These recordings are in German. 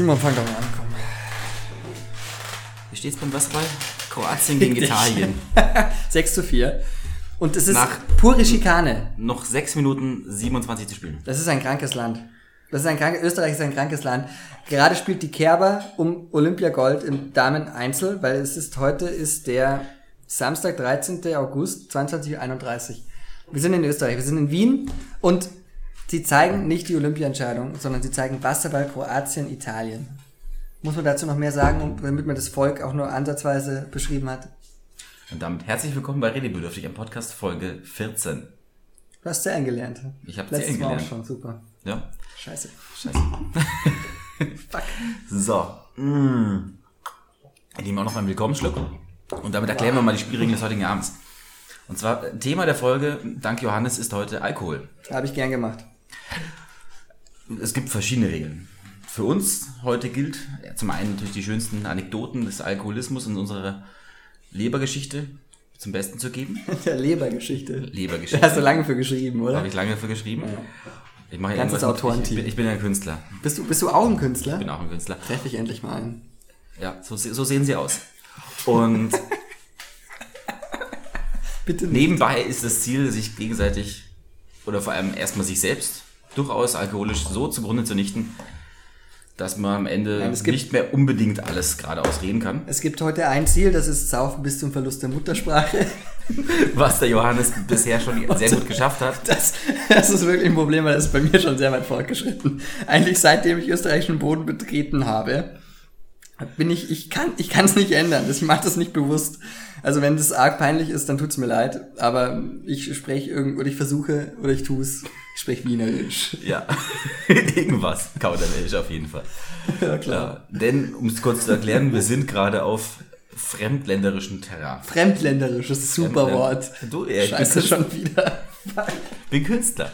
Simon, fang doch mal an, komm. Wie steht's beim Basketball? Kroatien gegen Italien. 6 zu 4. Und es ist Nach- pure Schikane. Noch 6 Minuten 27 zu spielen. Das ist ein krankes Land. Das ist ein krank, Österreich ist ein krankes Land. Gerade spielt die Kerber um Olympiagold im Damen-Einzel, weil es ist, heute ist der Samstag, 13. August, 22.31 Uhr. Wir sind in Österreich, wir sind in Wien und sie zeigen nicht die Olympiaentscheidung, sondern sie zeigen Wasserball Kroatien, Italien. Muss man dazu noch mehr sagen, damit man das Volk auch nur ansatzweise beschrieben hat? Und damit herzlich willkommen bei Redebedürftig am Podcast Folge 14. Du hast zählen gelernt. Ich hab Letztes zählen Mal auch schon, super. Ja, Scheiße. scheiße. So. Mm. Ich nehme auch noch einen Willkommensschluck. Und damit erklären wir mal die Spielregeln des heutigen Abends. Und zwar, Thema der Folge, dank Johannes, ist heute Alkohol. Habe ich gern gemacht. Es gibt verschiedene Regeln. Für uns heute gilt ja, zum einen natürlich die schönsten Anekdoten des Alkoholismus in unserer Lebergeschichte zum Besten zu geben. Der Lebergeschichte. Lebergeschichte. Da hast du lange für geschrieben, oder? Habe ich lange dafür geschrieben. Ich mache ja Ganzes Autorenteam. Ich bin, ich bin ja ein Künstler. Bist du, bist du auch ein Künstler? Ich bin auch ein Künstler. Treff ich endlich mal ein. Ja, so, so sehen sie aus. Und Bitte nicht. nebenbei ist das Ziel, sich gegenseitig oder vor allem erstmal sich selbst durchaus alkoholisch so zugrunde zu nichten, dass man am Ende Nein, gibt- nicht mehr unbedingt alles geradeaus reden kann. Es gibt heute ein Ziel, das ist Saufen bis zum Verlust der Muttersprache. Was der Johannes bisher schon sehr gut geschafft hat. Das, das ist wirklich ein Problem, weil das ist bei mir schon sehr weit fortgeschritten. Eigentlich seitdem ich österreichischen Boden betreten habe, bin ich, ich kann, ich kann es nicht ändern. Ich mache das nicht bewusst. Also wenn das arg peinlich ist, dann tut's mir leid. Aber ich spreche irgend oder ich versuche oder ich tu's. Ich spreche Wienerisch. Ja, irgendwas. Kauderwelsch auf jeden Fall. Ja, klar. Ja, denn, um es kurz zu erklären, wir sind gerade auf fremdländerischem Terrain. Fremdländerisch, das ist ein super Fremdländ- Wort. Du, ja, Scheiße, schon wieder. bin Künstler.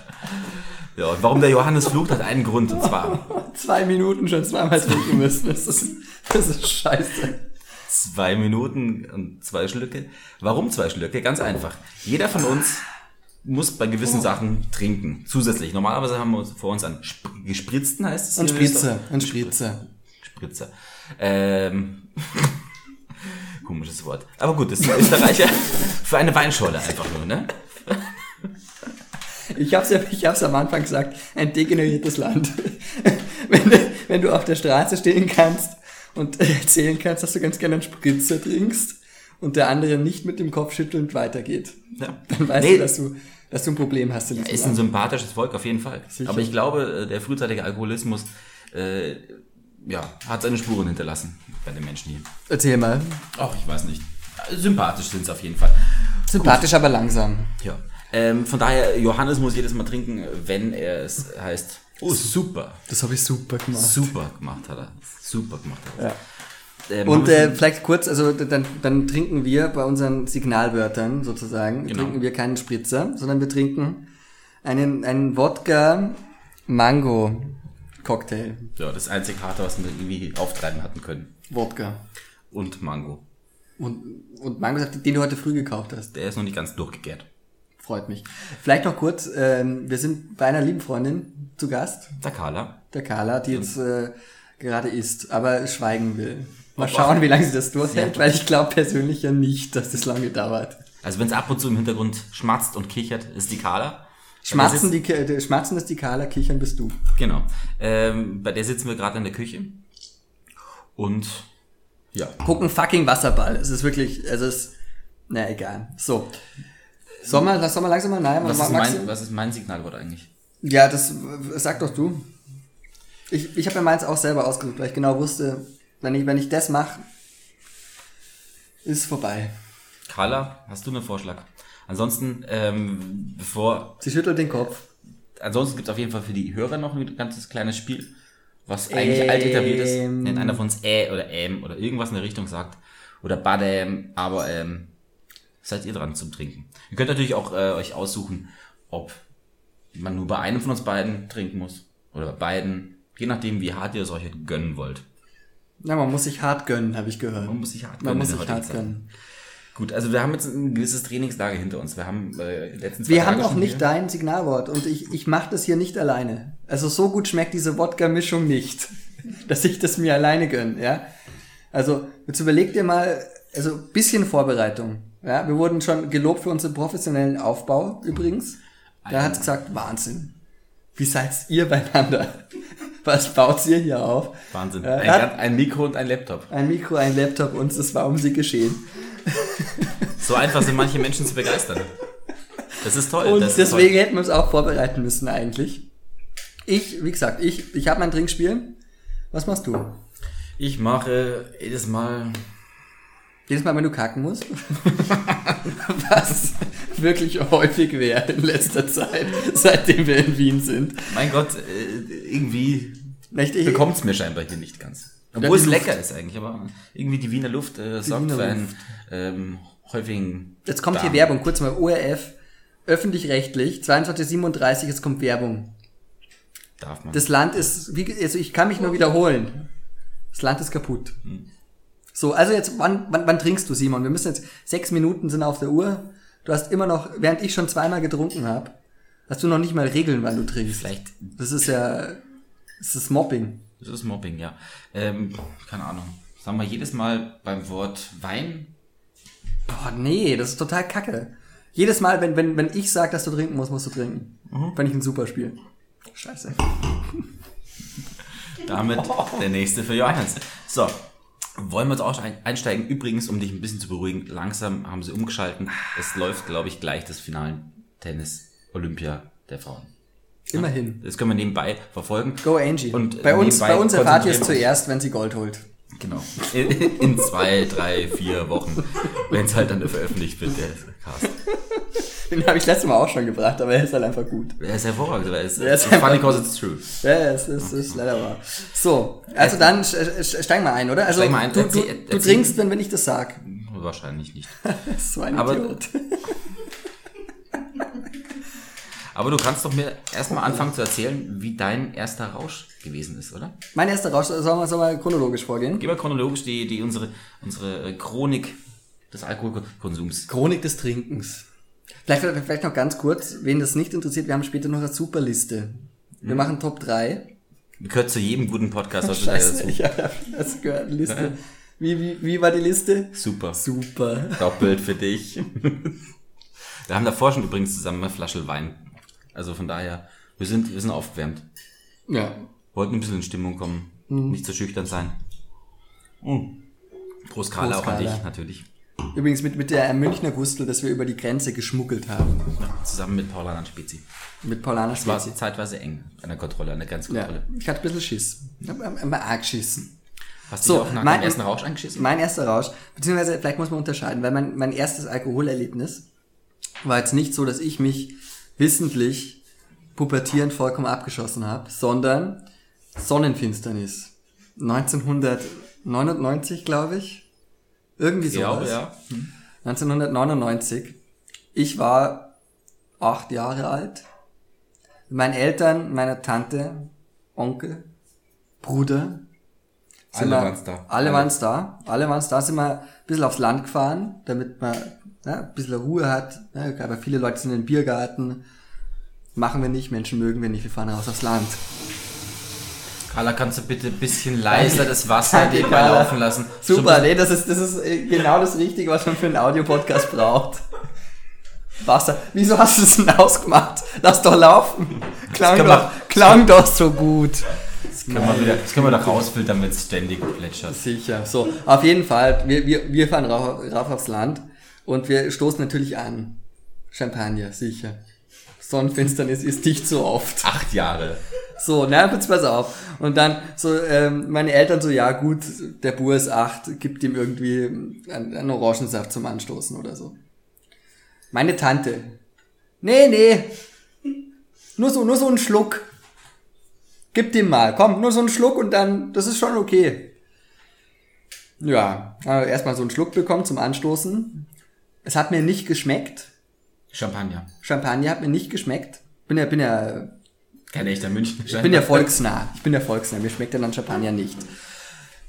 Ja, und warum der Johannes flucht, hat einen Grund. Und zwar Zwei Minuten schon zweimal trinken müssen. Das ist, das ist scheiße. Zwei Minuten und zwei Schlücke. Warum zwei Schlücke? Ganz einfach. Jeder von uns muss bei gewissen Sachen trinken. Zusätzlich. Normalerweise haben wir uns vor uns einen Sp gespritzten, heißt es? Und hier in Spritze, Österreich? und Spritze. Spritzer. Ähm, komisches Wort. Aber gut, das ist ein Österreicher für eine Weinscholle einfach nur, ne? Ich hab's ja, ich hab's am Anfang gesagt, ein degeneriertes Land. wenn, du, wenn du auf der Straße stehen kannst und erzählen kannst, dass du ganz gerne einen Spritzer trinkst und der andere nicht mit dem Kopf schüttelnd weitergeht, Ja. dann weißt Nee. du, dass du, dass du ein Problem hast in diesem Ist ein Land. sympathisches Volk auf jeden Fall. Sicher. Aber ich glaube, äh, der frühzeitige Alkoholismus äh, ja, hat seine Spuren hinterlassen bei den Menschen hier. Erzähl mal. Ach, ich weiß nicht. Sympathisch sind sie auf jeden Fall. Sympathisch, aber langsam. Ja. Ähm, von daher, Johannes muss jedes Mal trinken, wenn er es heißt. Oh, super. Das habe ich super gemacht. Super gemacht hat er. Super gemacht hat er. Ja. Ähm, Und äh, vielleicht kurz, also dann, dann trinken wir bei unseren Signalwörtern sozusagen, Genau. trinken wir keinen Spritzer, sondern wir trinken einen, einen Wodka Mango Cocktail. ja, das einzig harte, was wir irgendwie auftreiben hatten können. Wodka. Und Mango. Und, und Mango sagt, den du heute früh gekauft hast. Der ist noch nicht ganz durchgegärt. Freut mich. Vielleicht noch kurz, ähm, wir sind bei einer lieben Freundin zu Gast, Der Carla. der Carla, die jetzt äh, gerade isst, aber schweigen will. Mal schauen, wie lange sie das durchhält, weil ich glaube persönlich ja nicht, dass das lange dauert. Also wenn es ab und zu im Hintergrund schmatzt und kichert, ist die Carla. Schmatzen, die, äh, Schmatzen ist die Carla, kichern bist du. Genau. Ähm, bei der sitzen wir gerade in der Küche. Und ja. Gucken fucking Wasserball. Es ist wirklich, also es ist, na egal. So. Soll man, soll langsam mal, nein, Was ist, mein, was ist mein Signalwort eigentlich? Ja, das, sag doch du. Ich, ich habe mir meins auch selber ausgesucht, weil ich genau wusste, wenn ich, wenn ich das mache, ist vorbei. Carla, hast du einen Vorschlag? Ansonsten, ähm, bevor, Sie schüttelt den Kopf. ansonsten gibt es auf jeden Fall für die Hörer noch ein ganzes kleines Spiel, was eigentlich Ähm. alt etabliert ist. Wenn einer von uns äh oder ähm oder irgendwas in der Richtung sagt. Oder badäm, aber ähm, seid ihr dran zum Trinken. Ihr könnt natürlich auch äh, euch aussuchen, ob man nur bei einem von uns beiden trinken muss. Oder bei beiden. Je nachdem, wie hart ihr es euch gönnen wollt. Ja, man muss sich hart gönnen, habe ich gehört. Man muss sich hart Man gönnen muss in sich hart Zeit. gönnen. Gut, also wir haben jetzt ein gewisses Trainingslager hinter uns. Wir haben äh, letztens Wir haben auch nicht dein Signalwort und ich, ich mache das hier nicht alleine. Also so gut schmeckt diese Wodka-Mischung nicht, dass ich das mir alleine gönn, ja. Also jetzt überleg dir mal, also bisschen Vorbereitung. Ja, wir wurden schon gelobt für unseren professionellen Aufbau übrigens. Da hat's gesagt, Wahnsinn. Wie seid ihr beieinander? Was baut ihr hier auf? Wahnsinn. Ja, ein, hat- ein Mikro und ein Laptop. Ein Mikro, ein Laptop und es war um sie geschehen. So einfach sind manche Menschen zu begeistern. Das ist toll. Und das ist deswegen hätten wir uns auch vorbereiten müssen eigentlich. Ich, wie gesagt, ich, ich habe mein Trinkspiel. Was machst du? toll. Ich mache jedes Mal Jedes Mal, wenn du kacken musst? Was wirklich häufig wäre in letzter Zeit, seitdem wir in Wien sind. Mein Gott, äh, irgendwie bekommt es mir scheinbar hier nicht ganz. Obwohl es lecker ist eigentlich, aber irgendwie die Wiener Luft äh, sorgt Wiener für einen ähm, häufigen. Jetzt kommt hier Darm. Werbung, kurz mal ORF, öffentlich-rechtlich, 2237, jetzt kommt Werbung. Darf man. Das Land ist, wie, also ich kann mich nur wiederholen. Das Land ist kaputt. So, also jetzt, wann, wann, wann trinkst du, Simon? Wir müssen jetzt, sechs Minuten sind auf der Uhr. Du hast immer noch, während ich schon zweimal getrunken habe, hast du noch nicht mal Regeln, wann du trinkst. Vielleicht Das ist ja, das ist Mobbing. das ist Mobbing, ja. Ähm, keine Ahnung. Sagen wir jedes Mal beim Wort Wein. Boah, nee, das ist total kacke. Jedes Mal, wenn, wenn, wenn ich sage, dass du trinken musst, musst du trinken. Fand ich ein super Spiel. Scheiße. Damit der nächste für Johannes. So. Wollen wir jetzt auch ein- einsteigen? Übrigens, um dich ein bisschen zu beruhigen, langsam haben sie umgeschalten. Es läuft, glaube ich, gleich das Finalen Tennis Olympia der Frauen. Immerhin. Das können wir nebenbei verfolgen. Go Angie. Und bei uns, bei uns erfahrt ihr es zuerst, wenn sie Gold holt. Genau. In, in zwei, drei, vier Wochen, wenn es halt dann veröffentlicht wird, der Cast. Den habe ich letztes Mal auch schon gebracht, aber er ist halt einfach gut. Er ist hervorragend, aber er ist, Er ist funny because it's true. Ja, es ist, ist leider wahr. So, also dann steig mal ein, oder? Also Steig mal ein. du, du, du trinkst, wenn, wenn ich das sag. Wahrscheinlich nicht. So ein Aber- Idiot. Aber du kannst doch mir erstmal anfangen zu erzählen, wie dein erster Rausch gewesen ist, oder? Mein erster Rausch, sollen wir, sollen wir chronologisch vorgehen? Geh mal chronologisch die, die unsere, unsere äh, Chronik des Alkoholkonsums. Chronik des Trinkens. Vielleicht, vielleicht noch ganz kurz, wen das nicht interessiert, wir haben später noch eine Superliste. Wir Mhm. machen Top 3. Gehört zu jedem guten Podcast heutzutage Scheiße, dazu. habe das gehört, Liste. Wie, wie, wie war die Liste? Super. Super. Doppelt für dich. Wir haben davor schon übrigens zusammen eine Flasche Wein. Also von daher, wir sind, wir sind aufgewärmt. Ja. Wollten ein bisschen in Stimmung kommen. Nicht so schüchtern sein. Mm. Prost Carla Prost, auch an Carla. dich, natürlich. Übrigens mit, mit der Münchner Gustel, dass wir über die Grenze geschmuggelt haben. Ja, zusammen mit Paula Spezi. Mit Paulana Es war Spezi. zeitweise eng an der Kontrolle, an der Ja, Grenzkontrolle. ich hatte ein bisschen Schiss. Ich habe immer arg geschissen. Hast du So, auch nach mein- ersten Rausch eingeschissen? Mein erster Rausch, beziehungsweise vielleicht muss man unterscheiden, weil mein, mein erstes Alkoholerlebnis war jetzt nicht so, dass ich mich wissentlich pubertierend vollkommen abgeschossen habe, sondern Sonnenfinsternis. 1999, glaube ich. Irgendwie sowas. glaube, ja. 1999. Ich war acht Jahre alt. Mit meinen Eltern, meiner Tante, Onkel, Bruder. Alle wir- waren's da. Alle Alle. waren's da. Alle waren's da. Sind wir ein bisschen aufs Land gefahren, damit man ja, ein bisschen Ruhe hat. Ja, aber viele Leute sind im Biergarten. Machen wir nicht, Menschen mögen wir nicht, wir fahren raus aufs Land. Carla, kannst du bitte ein bisschen leiser das Wasser Danke, nebenbei Carla. laufen lassen? Super, nee, das ist, das ist äh, genau das Richtige, was man für einen Audiopodcast braucht. Wasser. Wieso hast du das denn ausgemacht? Lass doch laufen. Klang doch, wir- klang doch so gut. Das können, wir wieder, das können wir doch rausfiltern, wenn es ständig plätschert. Sicher. So, auf jeden Fall, wir, wir, wir fahren rauf, rauf aufs Land und wir stoßen natürlich an. Champagner, sicher. Sonnenfinsternis ist nicht so oft. Acht Jahre. So, na, jetzt pass auf. Und dann so, ähm, meine Eltern so, ja gut, der Bur ist acht, gibt ihm irgendwie einen, einen Orangensaft zum Anstoßen oder so. Meine Tante. Nee, nee. Nur so, nur so einen Schluck. Gib dem mal. Komm, nur so einen Schluck und dann, das ist schon okay. Ja, äh, erstmal so einen Schluck bekommen zum Anstoßen. Es hat mir nicht geschmeckt. Champagner. Champagner hat mir nicht geschmeckt. Bin ja, bin ja Kein echter München. ich bin ja volksnah. Ich bin ja volksnah. Mir schmeckt ja dann Champagner nicht.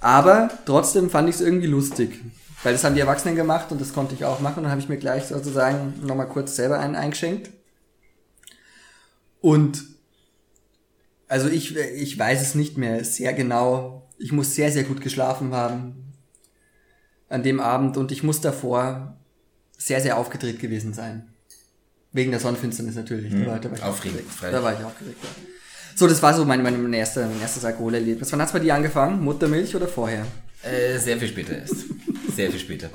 Aber trotzdem fand ich es irgendwie lustig. Weil das haben die Erwachsenen gemacht und das konnte ich auch machen. Und dann habe ich mir gleich sozusagen nochmal kurz selber einen eingeschenkt. Und also ich, ich weiß es nicht mehr sehr genau. Ich muss sehr, sehr gut geschlafen haben an dem Abend und ich muss davor sehr, sehr aufgedreht gewesen sein. Wegen der Sonnenfinsternis natürlich. Mhm. Da, war, da, war ich Aufregend, aufgeregt. da war ich aufgeregt. Ja. So, das war so mein, mein, mein, erster, mein erstes Alkoholerlebnis. Wann hat's bei dir angefangen? Muttermilch oder vorher? Äh, sehr viel später erst. Sehr viel später.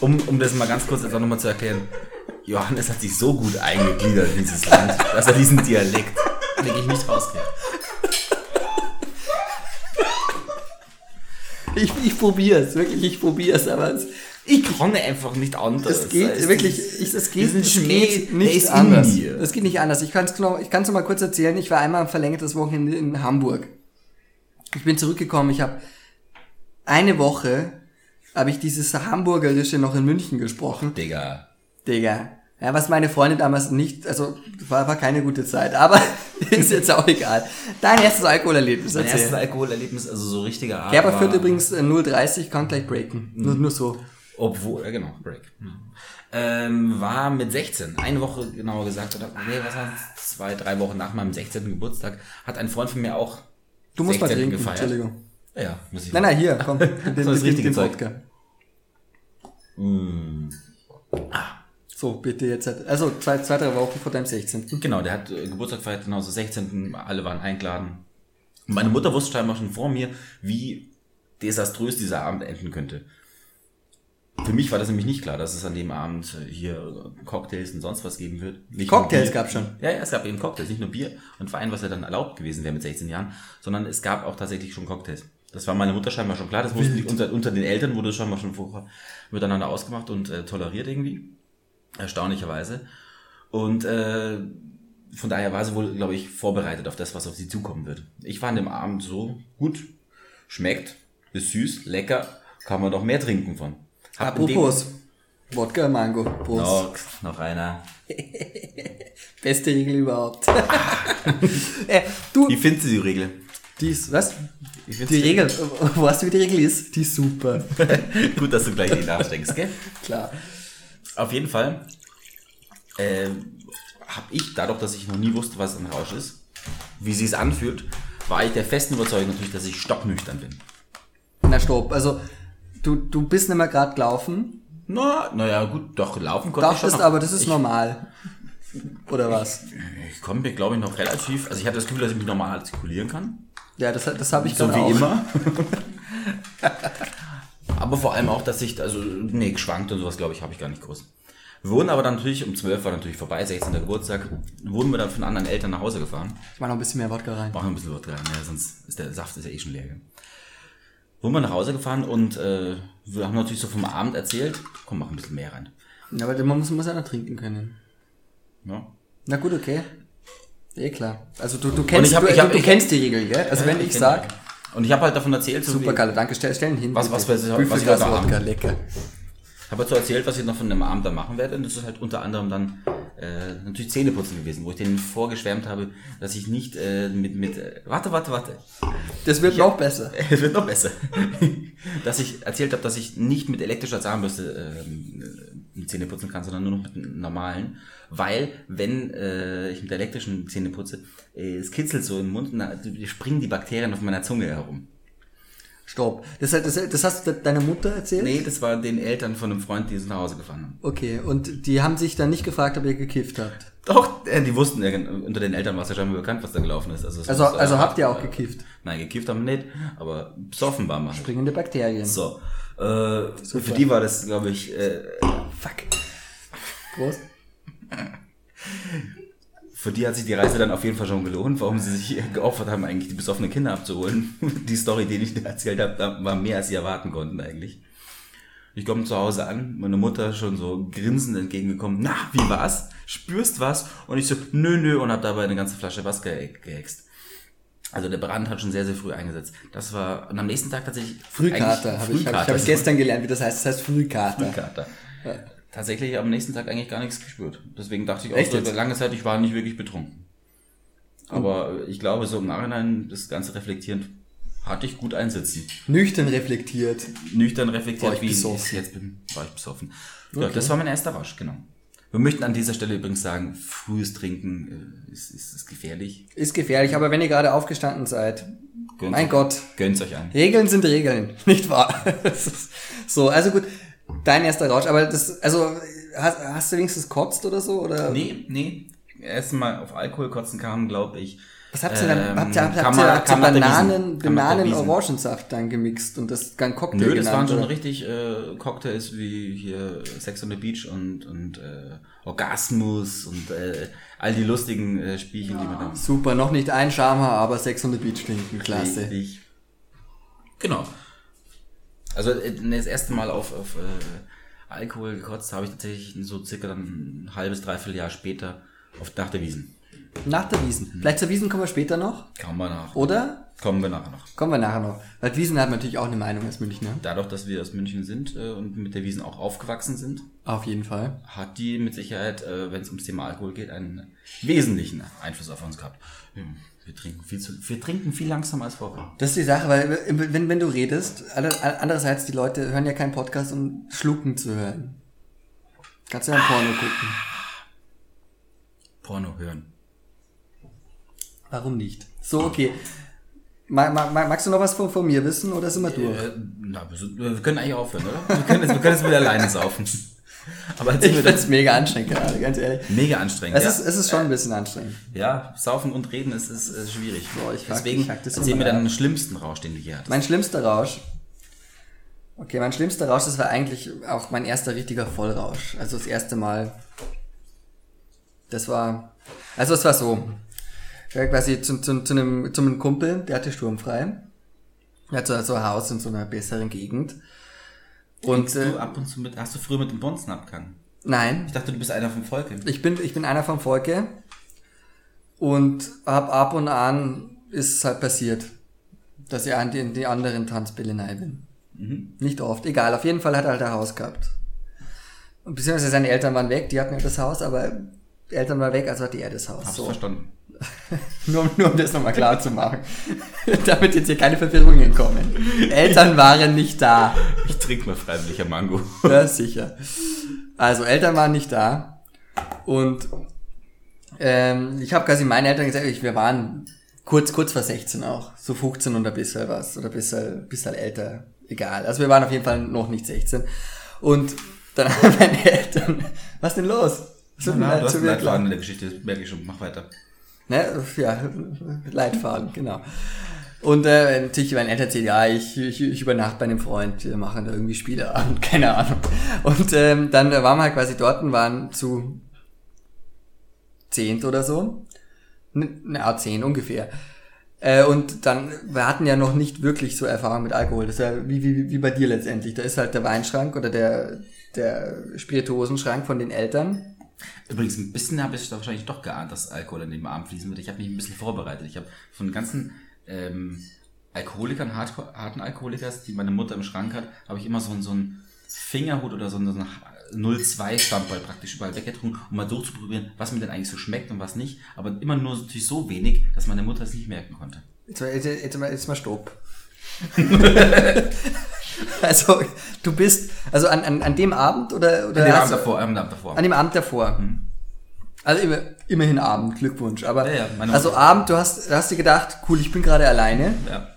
Um, um das mal ganz kurz jetzt auch nochmal zu erklären. Johannes hat sich so gut eingegliedert in dieses Land, dass er diesen Dialekt wirklich nicht rauskriegt. Ich, ich probier's, wirklich, ich probier's, aber es, Ich kann einfach nicht anders. es geht als wirklich, ich, es geht, es Schmäh, geht nicht ist anders. Es geht nicht anders. Ich kann's genau, ich kann's noch mal kurz erzählen. Ich war einmal am verlängertes Wochenende in Hamburg. Ich bin zurückgekommen. Ich habe eine Woche habe ich dieses Hamburgerische noch in München gesprochen. Digga. Digga. Ja, was meine Freunde damals nicht, also war, war keine gute Zeit, aber ist jetzt auch egal. Dein erstes Alkoholerlebnis Mein erstes erzähl. Alkoholerlebnis, also so richtiger Art. Gerber führt übrigens äh, 0,30, kann gleich breaken. Nur, nur so. Obwohl, ja genau, Break. Ähm, war mit 16, eine Woche genauer gesagt, oder nee, was war Zwei, drei Wochen nach meinem 16. Geburtstag, hat ein Freund von mir auch Du musst mal 16. trinken, gefeiert. Entschuldigung. Ja, ja, muss ich. Nein, nein, hier, komm. Den, So, das richtige Zeug. Wodka. Mm. So, bitte jetzt. Also zwei, zwei, drei Wochen vor deinem 16. Genau, der hat äh, Geburtstag gefeiert, genauso 16. Alle waren eingeladen. Und meine Mutter wusste scheinbar schon vor mir, wie desaströs dieser Abend enden könnte. Für mich war das nämlich nicht klar, dass es an dem Abend hier Cocktails und sonst was geben wird. Nicht Cocktails gab's schon. Ja, ja, es gab eben Cocktails, nicht nur Bier und Wein, was ja dann erlaubt gewesen wäre mit 16 Jahren, sondern es gab auch tatsächlich schon Cocktails. Das war meiner Mutter scheinbar schon klar, das wusste ich, unter, unter den Eltern wurde es scheinbar schon vorher miteinander ausgemacht und äh, toleriert irgendwie. Erstaunlicherweise. Und äh, von daher war sie wohl, glaube ich, vorbereitet auf das, was auf sie zukommen wird. Ich war an dem Abend so, gut, schmeckt, ist süß, lecker, kann man doch mehr trinken von. Apropos. Wodka Mango. Prost. Noch, noch einer. Beste Regel überhaupt. äh, du, Wie findest du die Regel? die ist, was? Die Regel, weißt du, wie die Regel ist? Die ist super. Gut, dass du gleich die nachdenkst, gell? Klar. Auf jeden Fall äh, habe ich, dadurch, dass ich noch nie wusste, was ein Rausch ist, wie sie es anfühlt, war ich der festen Überzeugung natürlich, dass ich stocknüchtern bin. Na stopp, also du, du bist nicht mehr gerade gelaufen, Na, naja, gut, doch, laufen konnte ich schon dachtest noch. aber, das ist ich, normal. Oder was? Ich konnte mir, glaube ich, noch relativ, also ich hatte das Gefühl, dass ich mich normal artikulieren kann. Ja, das, das habe ich So dann wie auch. immer. aber vor allem auch, dass ich, also, nee, geschwankt und sowas, glaube ich, habe ich gar nicht groß. Wir wurden aber dann natürlich, um 12 war natürlich vorbei, 16. Geburtstag, wurden wir dann von anderen Eltern nach Hause gefahren. Ich mach noch ein bisschen mehr Wodka rein. Machen ein bisschen Wodka rein, ja, sonst ist der Saft ist ja eh schon leer. Wurden wir nach Hause gefahren und äh, wir haben natürlich so vom Abend erzählt. Komm, mach ein bisschen mehr rein. Ja, aber man muss, muss ja noch trinken können. Ja. Na gut, okay. Eh klar. Also du, du kennst, ich hab- du, ich hab- du, du ich- kennst die Regel, gell? Also wenn ich kenn- sag, Und ich habe halt davon erzählt, so super Kalle, danke, stell, stell ihn hin. Was- was- was- was- was ich heute Wodka, Abend- lecker. habe halt so erzählt, was ich noch von dem Abend dann machen werde. Und das ist halt unter anderem dann äh, natürlich Zähneputzen gewesen, wo ich denen vorgeschwärmt habe, dass ich nicht äh, mit, mit äh, warte, warte, warte. Das wird noch besser. Es wird noch besser. dass ich erzählt habe, dass ich nicht mit elektrischer Zahnbürste ähm, äh, Zähne putzen kann, sondern nur noch mit normalen. Weil, wenn äh, ich mit der elektrischen Zähne putze, äh, es kitzelt so im Mund und da springen die Bakterien auf meiner Zunge herum. Stopp. Das, das, das hast du deiner Mutter erzählt? Nee, das war den Eltern von einem Freund, die es nach Hause gefahren haben. Okay, und die haben sich dann nicht gefragt, ob ihr gekifft habt. Doch, äh, die wussten, äh, unter den Eltern war es ja scheinbar bekannt, was da gelaufen ist. Also, Also, muss, äh, also habt ihr auch äh, gekifft. Nein, gekifft haben wir nicht, aber besoffen waren wir. halt. Springende Bakterien. So. Äh, für die war das, glaube ich, äh, Fuck. Prost. Für die hat sich die Reise dann auf jeden Fall schon gelohnt, warum sie sich geopfert haben, eigentlich die besoffenen Kinder abzuholen. Die Story, die ich dir erzählt habe, war mehr, als sie erwarten konnten eigentlich. Ich komme zu Hause an, meine Mutter schon so grinsend entgegengekommen. Na, wie war's? Spürst was? Und ich so, nö, nö, und habe dabei eine ganze Flasche was ge gehext. Also der Brand hat schon sehr, sehr früh eingesetzt. Das war, und am nächsten Tag tatsächlich... Frühkater habe ich, hab ich, hab gestern gelernt, wie das heißt. Das heißt Frühkater. Frühkater. Tatsächlich am nächsten Tag eigentlich gar nichts gespürt. Deswegen dachte ich auch so, lange Zeit, ich war nicht wirklich betrunken. Aber ich glaube, so im Nachhinein, das Ganze reflektierend, Hatte ich gut einsitzen. Nüchtern reflektiert. Nüchtern reflektiert, ich wie besoffen. ich jetzt bin, war ich besoffen. Ja, das war mein erster Rausch, genau. Wir möchten an dieser Stelle übrigens sagen, frühes Trinken äh, ist, ist, ist gefährlich. Ist gefährlich, aber wenn ihr gerade aufgestanden seid, Gönnt's mein euch- Gott, Gönnt's euch ein. Regeln sind Regeln, nicht wahr? So, also gut, dein erster Rausch, aber das, also, hast, hast du wenigstens kotzt oder so, oder? Nee, nee. Erstmal auf Alkohol kotzen kam, glaube ich. Was habt ihr dann, ähm, habt ihr, habt ihr, habt ihr, Bananen, Bananen. Orangensaft dann gemixt und das dann Cocktail Nö, das genannt, waren schon oder? richtig äh, Cocktails wie hier Sex on the Beach und, und äh, Orgasmus und äh, all die lustigen äh, Spielchen, die man da Super, noch nicht ein Schamhaar, aber Sex on the Beach trinken, klasse. Richtig. Genau. Also äh, das erste Mal auf, auf äh, Alkohol gekotzt habe ich tatsächlich so circa dann ein halbes, dreiviertel Jahr später auf, nach der Wiesen. Nach der Wiesen. Vielleicht zur Wiesen kommen wir später noch, Kommen wir nach. oder? Kommen wir nachher noch. Kommen wir nachher noch. Weil Wiesen hat natürlich auch eine Meinung als Münchner. Dadurch, dass wir aus München sind äh, und mit der Wiesen auch aufgewachsen sind, Auf jeden Fall. hat die mit Sicherheit, äh, wenn es ums Thema Alkohol geht, einen wesentlichen Einfluss auf uns gehabt. Hm, Wir trinken viel zu, wir trinken viel langsamer als vorher. Das ist die Sache, weil wenn, wenn du redest, andererseits die Leute hören ja keinen Podcast, um schlucken zu hören. Kannst du ja ein Porno gucken. Porno hören. Warum nicht? So, okay. Ma, ma, ma- magst du noch was von, von mir wissen oder sind wir durch? Äh, na, wir können eigentlich aufhören, oder? Wir können jetzt, wir können jetzt wieder alleine saufen. Aber Ich mir find's mega anstrengend gerade, ganz ehrlich. mega anstrengend. Es, ja. ist, es ist schon ein bisschen anstrengend. ja, saufen und reden ist, ist, ist schwierig. Boah, ich Deswegen ich erzähl mir deinen schlimmsten Rausch, den du hier hattest. Mein schlimmster Rausch. Okay, mein schlimmster Rausch, das war eigentlich auch mein erster richtiger Vollrausch. Also das erste Mal. Das war. Also es war so. Quasi zu, zu, zu, einem, zu einem Kumpel, der hatte sturmfrei. Er hat so, so ein Haus in so einer besseren Gegend. Und du äh, ab und zu mit, hast du früher mit dem Bonzen abgegangen? nein, Ich dachte, du bist einer vom Volke. ich bin, ich bin einer vom Volke. Und ab, ab und an ist es halt passiert, dass ich an die, die anderen Tanzbälle rein bin. Mhm. Nicht oft, egal. Auf jeden Fall hat er halt ein Haus gehabt. Und beziehungsweise seine Eltern waren weg, die hatten ja das Haus, aber die Eltern waren weg, also hatte er das Haus. Hab's So. verstanden. Nur, um- nur um das nochmal klar zu machen. Damit jetzt hier keine Verwirrungen kommen. Eltern waren nicht da. Ich trinke mal freiwilliger Mango. Ja, sicher. Also Eltern waren nicht da. Und ähm, ich habe quasi meinen Eltern gesagt, ich, wir waren kurz, kurz vor 16 auch. So 15 und ein bisschen was. Oder ein bisschen, bisschen älter. Egal. Also wir waren auf jeden Fall noch nicht 16. Und dann haben meine Eltern, was denn los? Mir Na, leid, du hast in der Geschichte, das merke ich schon. Mach weiter. Ne? Ja, Leitfaden, genau. Und äh, natürlich, meine Eltern erzählt, ja, ich, ich, ich übernachte bei einem Freund, wir machen da irgendwie Spieleabend, keine Ahnung. Und ähm, dann waren wir halt quasi dort und waren zu zehnt oder so. Na, zehn ungefähr. Äh, und dann, wir hatten ja noch nicht wirklich so Erfahrung mit Alkohol. Das ist ja wie, wie, wie bei dir letztendlich. Da ist halt der Weinschrank oder der, der Spirituosenschrank von den Eltern. Übrigens, ein bisschen habe ich da wahrscheinlich doch geahnt, dass Alkohol in dem Abend fließen wird. Ich habe mich ein bisschen vorbereitet. Ich habe von ganzen ähm, Alkoholikern, Hardcore, harten Alkoholikers, die meine Mutter im Schrank hat, habe ich immer so, einen- so einen Fingerhut oder so einen, so einen 0,2 Stammball praktisch überall weggetrunken, um mal durchzuprobieren, was mir denn eigentlich so schmeckt und was nicht. Aber immer nur natürlich so wenig, dass meine Mutter es nicht merken konnte. Jetzt mal, jetzt, jetzt mal, jetzt mal Stopp. also, du bist, also an, an, an dem Abend oder, oder An dem Abend davor, am Abend davor. An dem Abend davor. Also immer, immerhin Abend, Glückwunsch. Aber Ja, ja, also. Abend, du hast, hast dir gedacht, cool, ich bin gerade alleine. Ja.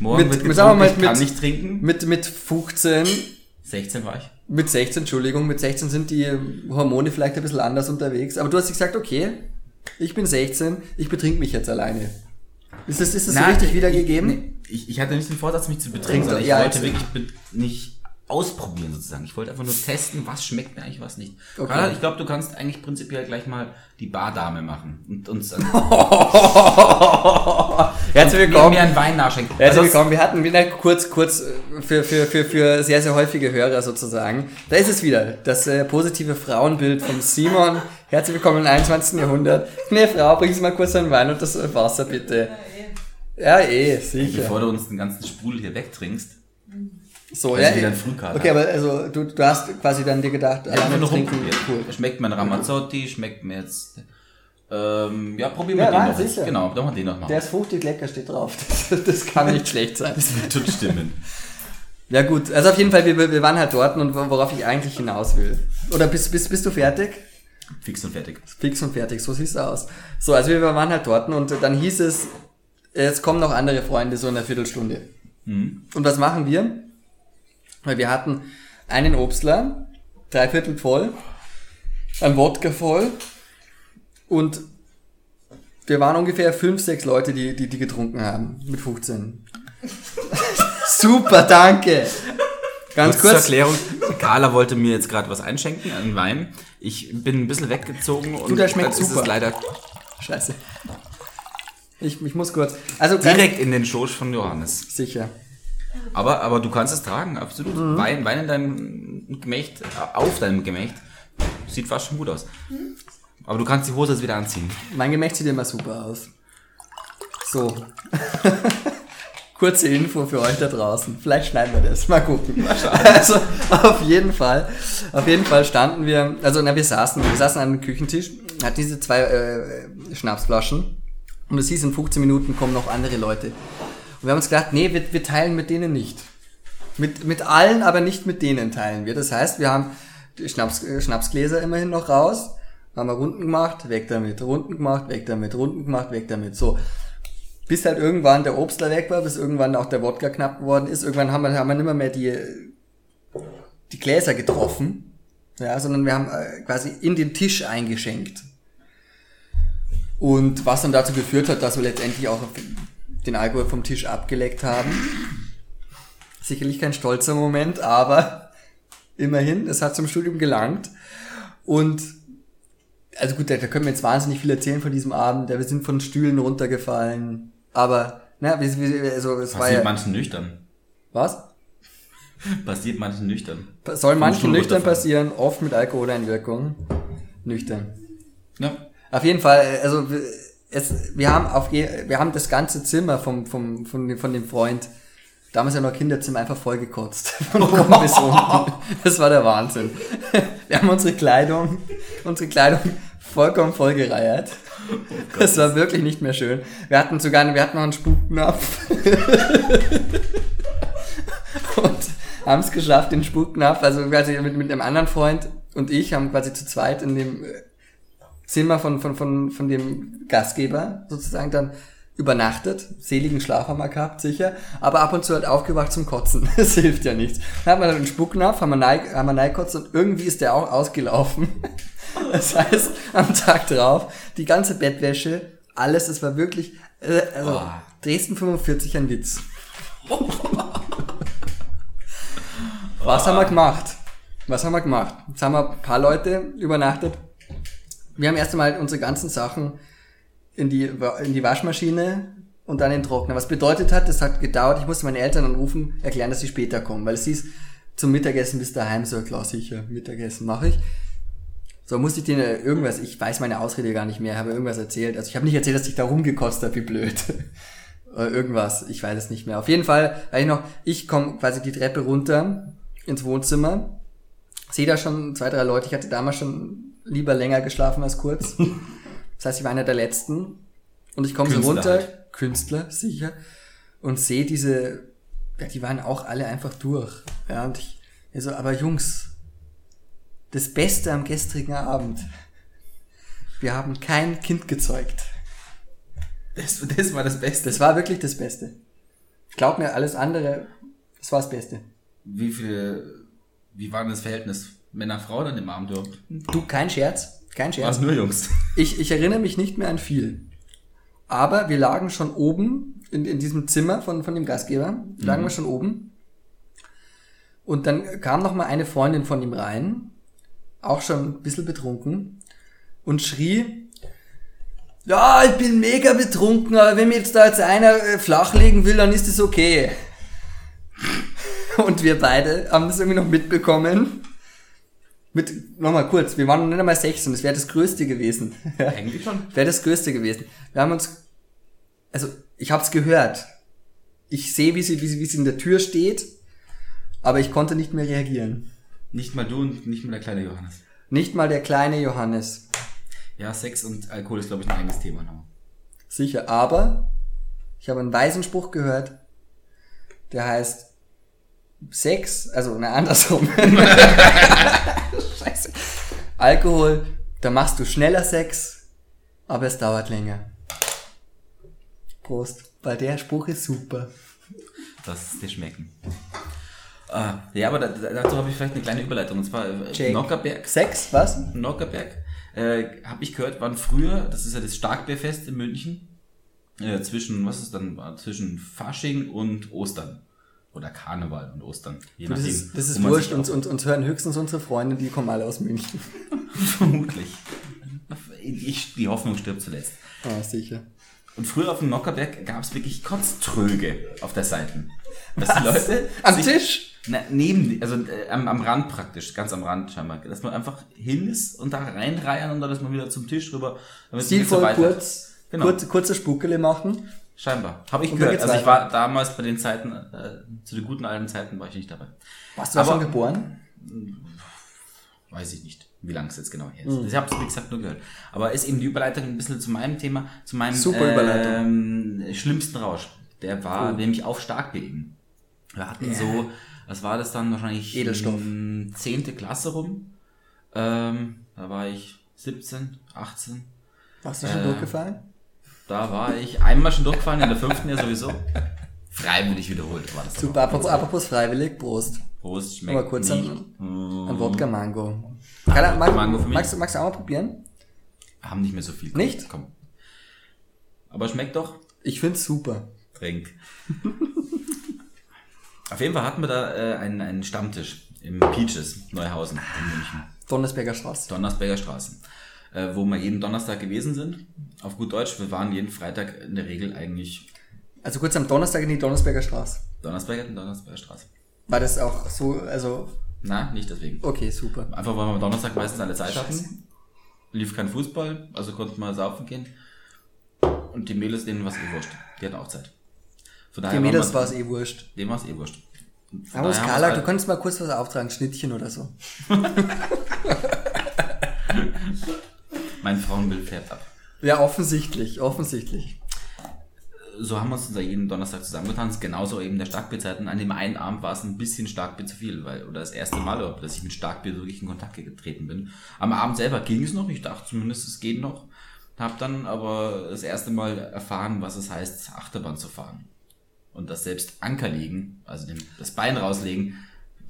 Morgen Mit- wird getrunken, mal, ich kann mit- nicht trinken. Mit, mit 15, 16 war ich. mit 16, Entschuldigung, mit 16 sind die Hormone vielleicht ein bisschen anders unterwegs. Aber du hast gesagt, okay, ich bin 16, ich betrink mich jetzt alleine. Ist das, ist das so Na, richtig ich- wiedergegeben? Nee, ich, ich hatte nicht den Vorsatz, mich zu Trink betrinken, sondern ich ja, wollte wirklich nicht ausprobieren sozusagen. Ich wollte einfach nur testen, was schmeckt mir eigentlich, was nicht. Okay. Karl, ich glaube, du kannst eigentlich prinzipiell gleich mal die Bardame machen und uns an, Herzlich willkommen. mir einen Wein nachschenken. Herzlich Also, willkommen. Wir hatten wieder kurz, kurz äh, für, für, für, für sehr, sehr häufige Hörer sozusagen. Da ist es wieder, das äh, positive Frauenbild von Simon. Herzlich willkommen im 21. Jahrhundert. Nee, Frau, bring Sie mal kurz einen Wein und das Wasser bitte. Ja, eh, sicher. bevor du uns den ganzen Sprudel hier wegtrinkst, So, Also ja. wieder ein Frühkater. Okay, aber also du, du hast quasi dann dir gedacht, einfach alleine nur trinken. Cool. Schmeckt mir ein Ramazzotti, schmeckt mir jetzt Ähm, ja, probieren wir Ja, den nein, noch. sicher. Genau, machen wir den noch mal. Der ist fruchtig lecker, steht drauf. Das, das kann nicht schlecht sein. das wird schon stimmen. Ja gut, also auf jeden Fall, wir, wir waren halt dort und worauf ich eigentlich hinaus will. Oder bist, bist, bist du fertig? Fix und fertig. Fix und fertig, so siehst du aus. So, also wir waren halt dort und dann hieß es, es kommen noch andere Freunde so in einer Viertelstunde. Mhm. Und was machen wir? Weil wir hatten einen Obstler, drei Viertel voll, ein Wodka voll und wir waren ungefähr fünf, sechs Leute, die, die, die getrunken haben. Mit 15. Super, danke. Ganz Kurz kurz. zur Erklärung. Carla wollte mir jetzt gerade was einschenken an Wein. Ich bin ein bisschen weggezogen und der schmeckt dann ist super. es leider Scheiße. Ich, ich muss kurz. Also direkt in den Schoß von Johannes. sicher. Aber, aber du kannst es tragen, absolut. Mhm. Wein, Wein in deinem Gemächt, auf deinem Gemächt. Sieht fast schon gut aus. Aber du kannst die Hose jetzt wieder anziehen. Mein Gemächt sieht immer super aus. So. Kurze Info für euch da draußen. Vielleicht schneiden wir das. Mal gucken. Also auf jeden Fall, auf jeden Fall standen wir, also na, wir saßen, wir saßen an einem Küchentisch, hatten diese zwei äh, Schnapsflaschen und es hieß, in 15 Minuten kommen noch andere Leute. Und wir haben uns gedacht, nee, wir, wir teilen mit denen nicht. Mit, mit allen, aber nicht mit denen teilen wir. Das heißt, wir haben Schnaps, äh, Schnapsgläser immerhin noch raus, haben wir Runden gemacht, weg damit, Runden gemacht, weg damit, Runden gemacht, weg damit. So. Bis halt irgendwann der Obstler weg war, bis irgendwann auch der Wodka knapp geworden ist. Irgendwann haben wir, haben wir nicht mehr, mehr die, die Gläser getroffen, ja, sondern wir haben äh, quasi in den Tisch eingeschenkt. Und was dann dazu geführt hat, dass wir letztendlich auch den Alkohol vom Tisch abgeleckt haben. Sicherlich kein stolzer Moment, aber immerhin, es hat zum Studium gelangt. Und also gut, da, da können wir jetzt wahnsinnig viel erzählen von diesem Abend. Ja, wir sind von Stühlen runtergefallen. Aber, na, wir, wir, also es war Passiert ja. manchen nüchtern. Was? Passiert manchen nüchtern. Soll manchen nüchtern passieren, oft mit Alkoholeinwirkung. Nüchtern. Ja. Auf jeden Fall, also wir- es, wir haben auf je, wir haben das ganze Zimmer vom, vom, von, dem, von dem Freund, damals ja noch Kinderzimmer, einfach voll gekotzt. Von oben bis unten. Das war der Wahnsinn. Wir haben unsere Kleidung, unsere Kleidung vollkommen vollgereiert. Das war wirklich nicht mehr schön. Wir hatten sogar, wir hatten noch einen Spucknapf. und haben es geschafft, den Spucknapf, also quasi mit, mit einem anderen Freund und ich haben quasi zu zweit in dem äh, Zimmer von, von, von, von dem Gastgeber sozusagen dann übernachtet, seligen Schlaf haben wir gehabt, sicher, aber ab und zu halt aufgewacht zum Kotzen. Das hilft ja nichts. Dann wir dann einen Spucknapf, haben wir, neig, haben wir neigekotzt und irgendwie ist der auch ausgelaufen. Das heißt, am Tag drauf, die ganze Bettwäsche, alles, es war wirklich, äh, also, Oh. Dresden 45 ein Witz. Was haben wir gemacht? Was haben wir gemacht? Jetzt haben wir ein paar Leute übernachtet. Wir haben erst einmal unsere ganzen Sachen in die, in die Waschmaschine und dann in den Trockner. Was bedeutet hat, das hat gedauert, ich musste meine Eltern anrufen, erklären, dass sie später kommen, weil es hieß, zum Mittagessen bis daheim, so klar, sicher, Mittagessen mache ich. So musste ich denen irgendwas, ich weiß meine Ausrede gar nicht mehr, habe irgendwas erzählt. Also ich habe nicht erzählt, dass ich da rumgekostet habe, wie blöd. Irgendwas, ich weiß es nicht mehr. Auf jeden Fall, weil ich noch, ich komme quasi die Treppe runter ins Wohnzimmer, sehe da schon zwei, drei Leute. Ich hatte damals schon lieber länger geschlafen als kurz. Das heißt, ich war einer der letzten. Und ich komme so runter, halt. Künstler, sicher, und sehe diese, ja, die waren auch alle einfach durch. Ja, und ich, also, aber Jungs, das Beste am gestrigen Abend. Wir haben kein Kind gezeugt. Das, das war das Beste. Das war wirklich das Beste. Glaub mir, alles andere, das war das Beste. Wie viel, wie war denn das Verhältnis Männer-Frau dann im Abend überhaupt? Du, kein Scherz, kein Scherz. es nur Jungs? Ich, ich erinnere mich nicht mehr an viel. Aber wir lagen schon oben in, in diesem Zimmer von, von dem Gastgeber, lagen wir schon oben. Und dann kam noch mal eine Freundin von ihm rein, auch schon ein bisschen betrunken, und schrie, ja, ich bin mega betrunken, aber wenn mir jetzt da jetzt einer äh, flachlegen will, dann ist es okay. Und wir beide haben das irgendwie noch mitbekommen. Mit, nochmal kurz, wir waren noch nicht einmal 16, das wäre das Größte gewesen. Eigentlich schon. Wäre das Größte gewesen. Wir haben uns, also ich habe es gehört. Ich sehe, wie sie, wie, sie, wie sie in der Tür steht, aber ich konnte nicht mehr reagieren. Nicht mal du und nicht mal der kleine Johannes. Nicht mal der kleine Johannes. Ja, Sex und Alkohol ist, glaube ich, ein eigenes Thema noch. Sicher, aber ich habe einen weisen Spruch gehört, der heißt Sex, also na andersrum. Alkohol, da machst du schneller Sex, aber es dauert länger. Prost, weil der Spruch ist super. Das es dir schmecken. Ah, ja, aber da, dazu habe ich vielleicht eine kleine Überleitung. Und zwar äh, Jake. Nockerberg. Sex, was? Nockerberg, äh, habe ich gehört, waren früher, das ist ja das Starkbierfest in München, äh, zwischen, was ist dann, zwischen Fasching und Ostern. Oder Karneval und Ostern. Je Das nachdem, ist, das ist wo man wurscht auch- und uns hören höchstens unsere Freunde, die kommen alle aus München. Vermutlich. Ich, die Hoffnung stirbt zuletzt. Ah, sicher. Und früher auf dem Nockerberg gab es wirklich Kotztröge auf der Seite. Dass die Leute Am sich- Tisch? Na, neben, also äh, am, am Rand praktisch, ganz am Rand scheinbar. Dass man einfach hin ist und da reinreihen und dann ist man wieder zum Tisch rüber. Stilvoll kurz, Genau. kurz, kurze Spukele machen. Scheinbar. Habe ich Und gehört. Also ich war damals bei den Zeiten, äh, zu den guten alten Zeiten war ich nicht dabei. Warst du Aber- schon geboren? Weiß ich nicht, wie lange es jetzt genau her Mhm. ist. Ich habe es, wie gesagt, nur gehört. Aber ist eben die Überleitung ein bisschen zu meinem Thema, zu meinem ähm, schlimmsten Rausch. Der war nämlich auf Starkbier eben. Wir hatten so, was war das dann wahrscheinlich? Edelstoff. Zehnte Klasse rum. Ähm, da war ich 17, 18. Warst du schon Äh, durchgefallen? Da war ich einmal schon durchgefallen, in der fünften ja sowieso. Freiwillig wiederholt war das. Super, apropos, apropos freiwillig, Prost. Prost, schmeckt Aber kurz nicht. an- Ein Wodka Mango. Kann Mango für mich. magst, du- magst du auch mal probieren? Haben nicht mehr so viel. Nicht? Komm. Aber schmeckt doch. Ich find's super. Trink. Auf jeden Fall hatten wir da äh, einen, einen Stammtisch im Peaches, Neuhausen in München. Donnersberger Straße. Donnersberger Straße. Äh, wo wir jeden Donnerstag gewesen sind. Auf gut Deutsch, wir waren jeden Freitag in der Regel eigentlich Also kurz am Donnerstag in die Donnersberger Straße. Donnersberger und Donnersberger Straße. War das auch so, also, Na, nicht deswegen. okay, super. Einfach weil wir am Donnerstag meistens alle Zeit hatten. Lief kein Fußball, also konnten wir saufen gehen. Und die Mädels, denen war es eh wurscht. Die hatten auch Zeit. Von Die daher Mädels war es eh wurscht. Dem war es eh wurscht. Aber Skala, wir's du halt- könntest mal kurz was auftragen, Schnittchen oder so. Mein Frauenbild färbt ab. Ja, offensichtlich, offensichtlich. So haben wir uns da jeden Donnerstag zusammengetanzt, genauso eben der Starkbierzeiten. An dem einen Abend war es ein bisschen Starkbier zu viel, weil, oder das erste Mal, überhaupt, dass ich mit Starkbier wirklich in Kontakt getreten bin. Am Abend selber ging es noch, ich dachte zumindest, es geht noch. Hab dann aber das erste Mal erfahren, was es heißt, Achterbahn zu fahren. Und dass selbst Anker legen, also dem, das Bein rauslegen,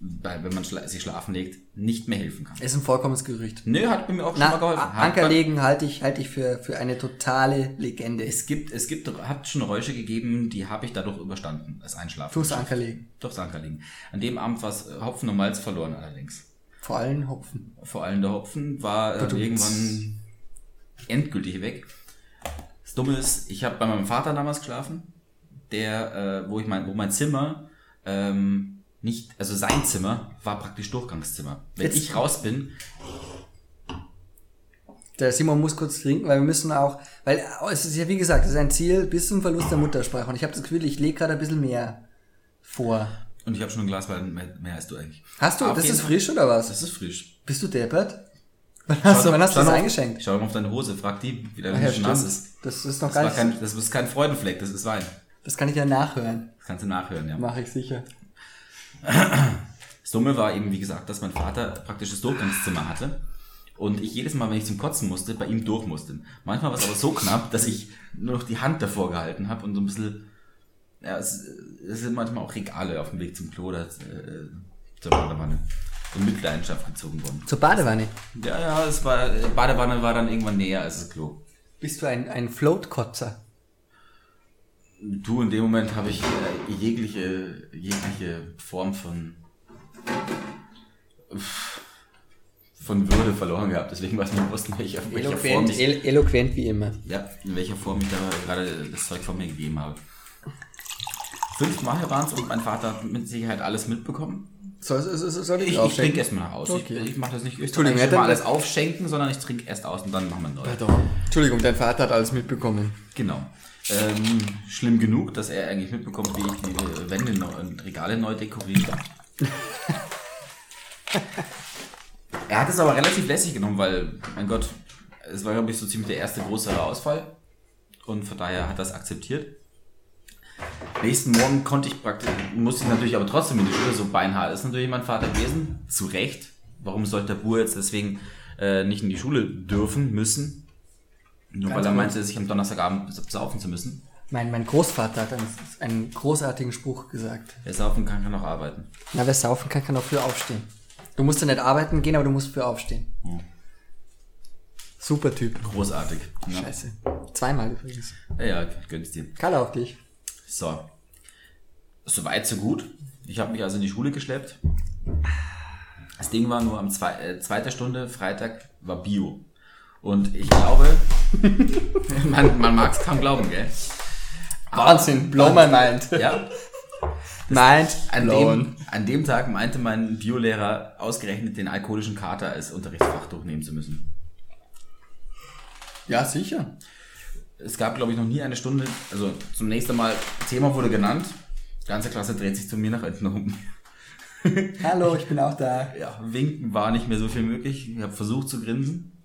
bei, wenn man schla sich schlafen legt, nicht mehr helfen kann. Ist ein vollkommenes Gerücht. Nö, hat mir auch schon Na, mal geholfen. Hat Anker man- legen halte ich, halte ich für, für eine totale Legende. Es gibt, es gibt, hat schon Räusche gegeben, die habe ich dadurch überstanden, das Einschlafen. Durchs Anker legen. Durchs Anker liegen. An dem Abend war es Hopfen und Malz verloren allerdings. Vor allem Hopfen. Vor allem der Hopfen war äh, irgendwann endgültig weg. Das Dumme ist, ich habe bei meinem Vater damals geschlafen, der, äh, wo ich mein, wo mein Zimmer ähm, nicht, also sein Zimmer war praktisch Durchgangszimmer. Wenn Jetzt- ich raus bin, Der Simon muss kurz trinken, weil wir müssen auch, weil oh, es ist ja wie gesagt, es ist ein Ziel bis zum Verlust der Muttersprache. Und ich habe das Gefühl, ich lege gerade ein bisschen mehr vor. und ich habe schon ein Glas Wein mehr, mehr als du eigentlich. Hast du, Auf das ist Fall. frisch oder was? Das ist frisch. Bist du deppert? Wann hast du, wann hast du Schau das auf- eingeschenkt? Schau mal auf deine Hose, frag die, wie deine ja, Hose nass ist. Das ist noch Das, gar nicht. kein, das ist kein Freudenfleck, das ist Wein. das kann ich ja nachhören. Das kannst du nachhören, ja. Mache ich sicher. Das Dumme war eben, wie gesagt, dass mein Vater praktisch das Durchgangszimmer hatte und ich jedes Mal, wenn ich zum Kotzen musste, bei ihm durch musste. Manchmal war es aber so knapp, dass ich nur noch die Hand davor gehalten habe und so ein bisschen, ja, es, es sind manchmal auch Regale auf dem Weg zum Klo oder äh, zur Badewanne in Mitleidenschaft gezogen worden. Zur Badewanne. Ja, ja, es war, Badewanne war dann irgendwann näher als das Klo. Bist du ein, ein Floatkotzer? Du, in dem Moment habe ich äh, jegliche, jegliche Form von, von Würde verloren gehabt. Deswegen es mir bewusst, in welcher, welcher Form Eloquent, ich, el eloquent wie immer. ja, in welcher Form ich da gerade das Zeug von mir gegeben habe. Fünf Mal waren es und mein Vater hat mit Sicherheit alles mitbekommen. Soll, soll, soll, soll Ich, ich aufschenken? trinke erstmal nach aus. Okay. Ich, ich mache das nicht Entschuldigung, dann- mal alles aufschenken, sondern ich trinke erst aus und dann machen wir neu. Pardon. Entschuldigung, dein Vater hat alles mitbekommen. Genau. Ähm, schlimm genug, dass er eigentlich mitbekommt, wie ich die Wände neu, und Regale neu dekoriert habe. er hat es aber relativ lässig genommen, weil, mein Gott, es war, glaube ich, so ziemlich der erste größere Ausfall. Und von daher hat das akzeptiert. Nächsten Morgen konnte ich praktisch, musste ich natürlich aber trotzdem in die Schule, so beinhart ist natürlich mein Vater gewesen. Zu Recht. Warum sollte der Bur jetzt deswegen äh, nicht in die Schule dürfen, müssen? Nur Ganz weil er meinte, sich am Donnerstagabend saufen zu müssen. Mein, mein Großvater hat einen, einen großartigen Spruch gesagt. Wer saufen kann, kann auch arbeiten. Na, wer saufen kann, kann auch früh aufstehen. Du musst ja nicht arbeiten gehen, aber du musst früh aufstehen. Hm. Super Typ. Großartig. Ja, Scheiße. Zweimal übrigens. ja, ja gönn's dir. Karl auf dich. So. Soweit, so gut. Ich habe mich also in die Schule geschleppt. Das Ding war nur am zwei, äh, zweiter Stunde, Freitag, war Bio. Und ich glaube, man, man mag es kaum glauben, gell? Wahnsinn, blow my mind. Ja, Mind an blown. dem, an dem Tag meinte mein Biolehrer ausgerechnet den alkoholischen Kater als Unterrichtsfach durchnehmen zu müssen. Ja, sicher. Es gab, glaube ich, noch nie eine Stunde, also zum nächsten Mal, Thema wurde genannt, die ganze Klasse dreht sich zu mir nach hinten um. Hallo, ich bin auch da. ja, winken war nicht mehr so viel möglich. Ich habe versucht zu grinsen.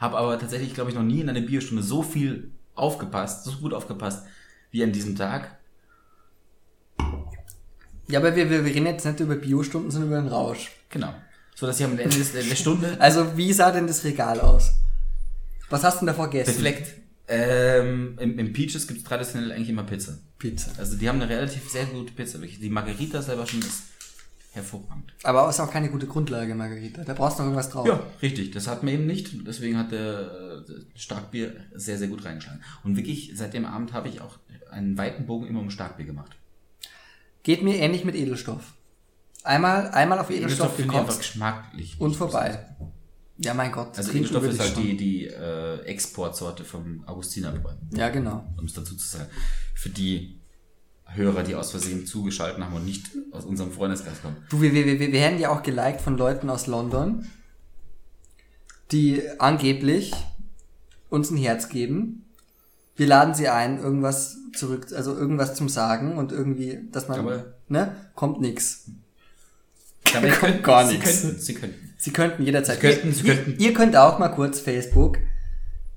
Habe aber tatsächlich, glaube ich, noch nie in einer Biostunde so viel aufgepasst, so gut aufgepasst, wie an diesem Tag. Ja, aber wir, wir, wir reden jetzt nicht über Biostunden, sondern über den Rausch. Genau. So dass ich am Ende des- der Stunde Also, wie sah denn das Regal aus? Was hast du denn davor gegessen? befleckt. Ähm, im, Im Peaches gibt es traditionell eigentlich immer Pizza. Pizza. Also die haben eine relativ sehr gute Pizza. Die Margarita selber schon ist hervorragend. Aber ist auch keine gute Grundlage, Margarita. Da brauchst du noch irgendwas drauf. Ja, richtig. Das hat mir eben nicht. Deswegen hat der Starkbier sehr, sehr gut reingeschlagen. Und wirklich, seit dem Abend habe ich auch einen weiten Bogen immer um Starkbier gemacht. Geht mir ähnlich mit Edelstoff. Einmal, einmal auf Edelstoff, einfach gekotzt geschmacklich. und vorbei. Ja, mein Gott. das Also Edelstoff ist halt schon. die, die äh, Exportsorte vom Augustinerbräu, Ja, genau. um es dazu zu sagen. Für die Hörer, die aus Versehen zugeschaltet haben und nicht aus unserem Freundeskreis kommen. Du, wir, wir, wir, werden ja auch geliked von Leuten aus London, die angeblich uns ein Herz geben. Wir laden sie ein, irgendwas zurück, also irgendwas zum Sagen und irgendwie, dass man, Aber- ne, kommt nix. Kommt könnten- gar sie nichts. Könnten, sie könnten. Sie könnten jederzeit. Sie könnten, ihr, sie könnten. Ihr, ihr könnt auch mal kurz Facebook.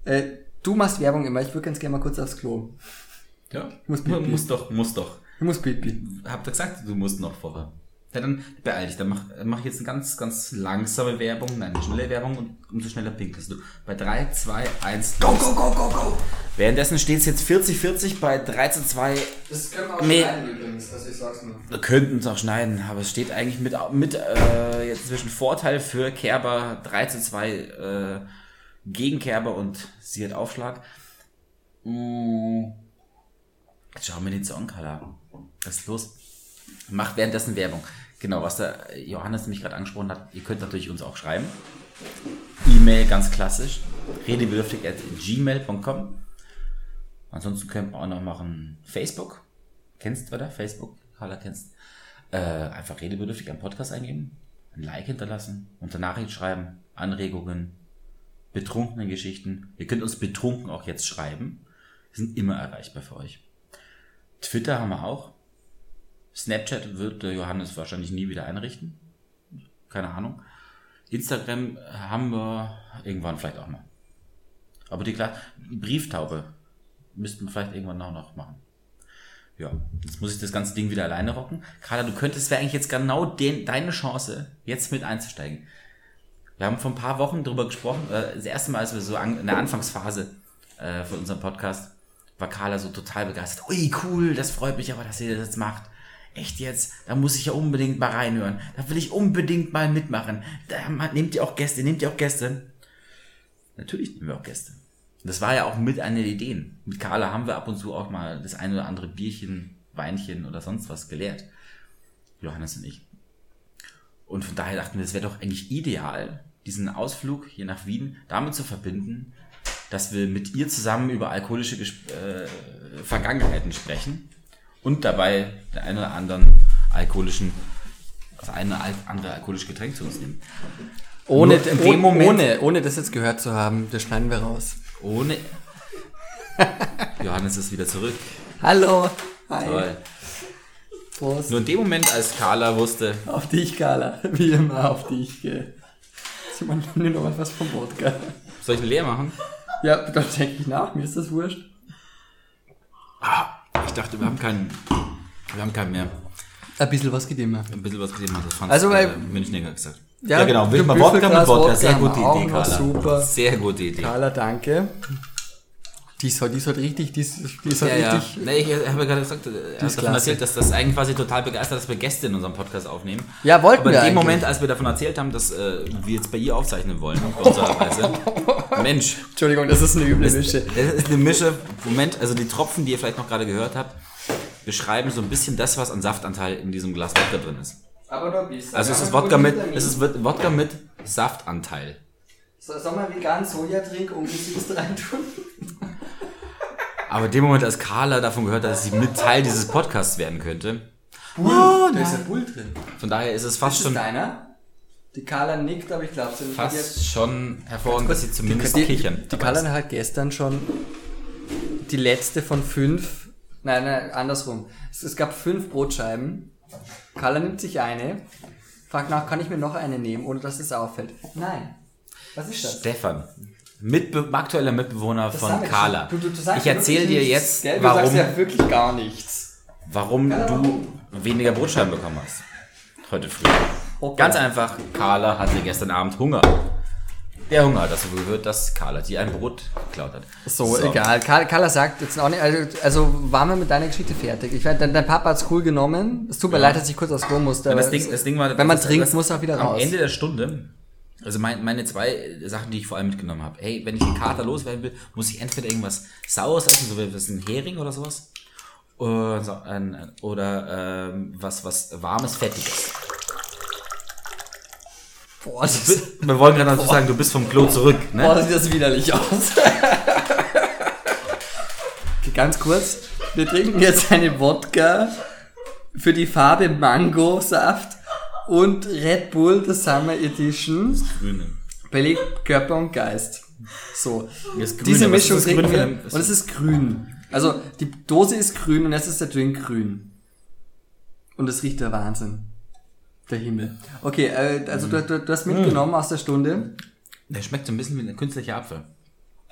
Äh, du machst Werbung immer. Ich würde ganz gerne mal kurz aufs Klo. Ja, Muss muss, pipi. muss doch, muss doch. Ich muss pipi. Habt ihr gesagt, du musst noch vorher. Ja, dann beeil dich. Dann mach, mach ich jetzt eine ganz, ganz langsame Werbung, nein, eine schnelle Werbung und umso schneller pinkelst du. Bei 3, 2, 1, Go, go, go, go, go! Währenddessen steht es jetzt 40-40 bei 13, 2. Das können wir auch Nee. schneiden übrigens, also ich sag's nur. Wir könnten es auch schneiden, aber es steht eigentlich mit, mit äh, jetzt zwischen Vorteil für Kerber 3 zu 2 äh, gegen Kerber und sie hat Aufschlag. Mm. Schauen wir den Song, Kala. Was ist los? Macht währenddessen Werbung. Genau, was der Johannes nämlich gerade angesprochen hat, ihr könnt natürlich uns auch schreiben. E-Mail ganz klassisch. redebedürftig at gmail.com. Ansonsten könnt ihr auch noch machen Facebook. Kennst du, oder? Facebook? Carla kennst. Äh, einfach redebedürftig am Podcast eingeben, ein Like hinterlassen, unter Nachricht schreiben, Anregungen, betrunkene Geschichten. Ihr könnt uns betrunken auch jetzt schreiben. Wir sind immer erreichbar für euch. Twitter haben wir auch. Snapchat wird der Johannes wahrscheinlich nie wieder einrichten. Keine Ahnung. Instagram haben wir irgendwann vielleicht auch mal. Aber die, die Brieftaube müssten wir vielleicht irgendwann auch noch machen. Ja, jetzt muss ich das ganze Ding wieder alleine rocken. Carla, du könntest, wäre eigentlich jetzt genau den, deine Chance, jetzt mit einzusteigen. Wir haben vor ein paar Wochen darüber gesprochen, äh, das erste Mal, als wir so an, in der Anfangsphase äh, von unserem Podcast, war Carla so total begeistert. Ui, cool, das freut mich aber, dass ihr das jetzt macht. Echt jetzt? Da muss ich ja unbedingt mal reinhören. Da will ich unbedingt mal mitmachen. Da nehmt ihr auch Gäste, nehmt ihr auch Gäste. Natürlich nehmen wir auch Gäste. Das war ja auch mit einer der Ideen. Mit Carla haben wir ab und zu auch mal das eine oder andere Bierchen, Weinchen oder sonst was geleert. Johannes und ich. Und von daher dachten wir, es wäre doch eigentlich ideal, diesen Ausflug hier nach Wien damit zu verbinden, dass wir mit ihr zusammen über alkoholische Gesp äh, Vergangenheiten sprechen und dabei den einen oder anderen alkoholischen, das eine andere alkoholische Getränk zu uns nehmen. Ohne, Nur in ohne, dem Moment- ohne, ohne das jetzt gehört zu haben, das schneiden wir raus. Ohne. Johannes ist wieder zurück. Hallo. Hi. Toll. Prost. Nur in dem Moment, als Carla wusste, Auf dich, Carla. Wie immer auf dich, gell. Man nimmt noch mal was vom Wodka. Soll ich ihn leer machen? Ja, dann denke ich nach, mir ist das wurscht. Ah, ich dachte, wir haben keinen. Wir haben keinen mehr. Ein bisschen was geht immer. Ein bisschen was gesehen hat, das fand Also, weil- äh, Münchner gesagt. Ja, Ja, genau. Will mal Wodka mit Wodka. Sehr haben gute Idee, noch, Carla. super. Sehr gute Idee. Carla, danke. Die ist halt, die ist halt richtig, die ist, die ist halt Ja, ja. richtig. Nee, ich habe ja gerade gesagt, ist davon erzählt, dass das eigentlich quasi total begeistert, dass wir Gäste in unserem Podcast aufnehmen. Ja, wollten Aber wir in dem eigentlich. Moment, als wir davon erzählt haben, dass äh, wir jetzt bei ihr aufzeichnen wollen, auf unserer Reise. Mensch, Entschuldigung, das ist eine üble Mische. das ist eine Mische. Moment, also die Tropfen, die ihr vielleicht noch gerade gehört habt, beschreiben so ein bisschen das, was an Saftanteil in diesem Glas Wodka drin ist. Aber nur ein bisschen. Also es ist Wodka mit, es ist Wodka mit Saftanteil. So, soll man vegan Sojatrink ungesüßt reintun? Aber in dem Moment, als Carla davon gehört hat, dass sie mit Teil dieses Podcasts werden könnte, Bull. Oh, da ist ja Bull drin. von daher ist es fast Ist schon, deiner? Die Carla nickt, aber ich glaube sie fast schon hervorragend, dass sie zumindest die, kichern. Die dabei Carla hat gestern schon die letzte von fünf. Nein, nein, andersrum. Es, es gab fünf Brotscheiben. Carla nimmt sich eine. Fragt nach, kann ich mir noch eine nehmen, ohne dass es auffällt? Nein. Was ist das? Stefan, Mitbe aktueller Mitbewohner Das von Carla. Du, du, du ich erzähle dir nichts, jetzt, gell? Du warum, sagst ja wirklich gar nichts. warum du weniger Brotscheiben bekommen hast. Heute früh. Okay. Ganz einfach, Carla hatte gestern Abend Hunger. Der Hunger hat dazu geführt, dass Carla dir ein Brot geklaut hat. So, egal. Carla, Carla sagt jetzt auch nicht, also, also waren wir mit deiner Geschichte fertig. Ich weiß, dein, dein Papa hat's cool genommen. Es tut mir leid, dass ich kurz aufs Klo musste. Das Ding, das Ding war, wenn man das- trinkt, das- muss er auch wieder am raus. Ende der Stunde, also mein, meine zwei Sachen, die ich vor allem mitgenommen habe. Hey, wenn ich den Kater loswerden will, muss ich entweder irgendwas Saures essen, so wie ein Hering oder sowas. Oder, so ein, oder ähm, was, was warmes, fettiges. Boah, das, ist, Wir wollen gerade dazu sagen, du bist vom Klo zurück. boah, Ne? sieht das widerlich aus. okay, ganz kurz. Wir trinken jetzt eine Wodka für die Farbe Mango-Saft und Red Bull, das Summer Edition, Grüne. belegt Körper und Geist. So. Das Grüne, Diese Mischung ist das trinken wir und es ist grün. Also die Dose ist grün und jetzt ist der Drink grün. Und es riecht der Wahnsinn. Der Himmel. Okay, äh, also du, du, du hast mitgenommen aus der Stunde. Der schmeckt so ein bisschen wie ein künstlicher Apfel.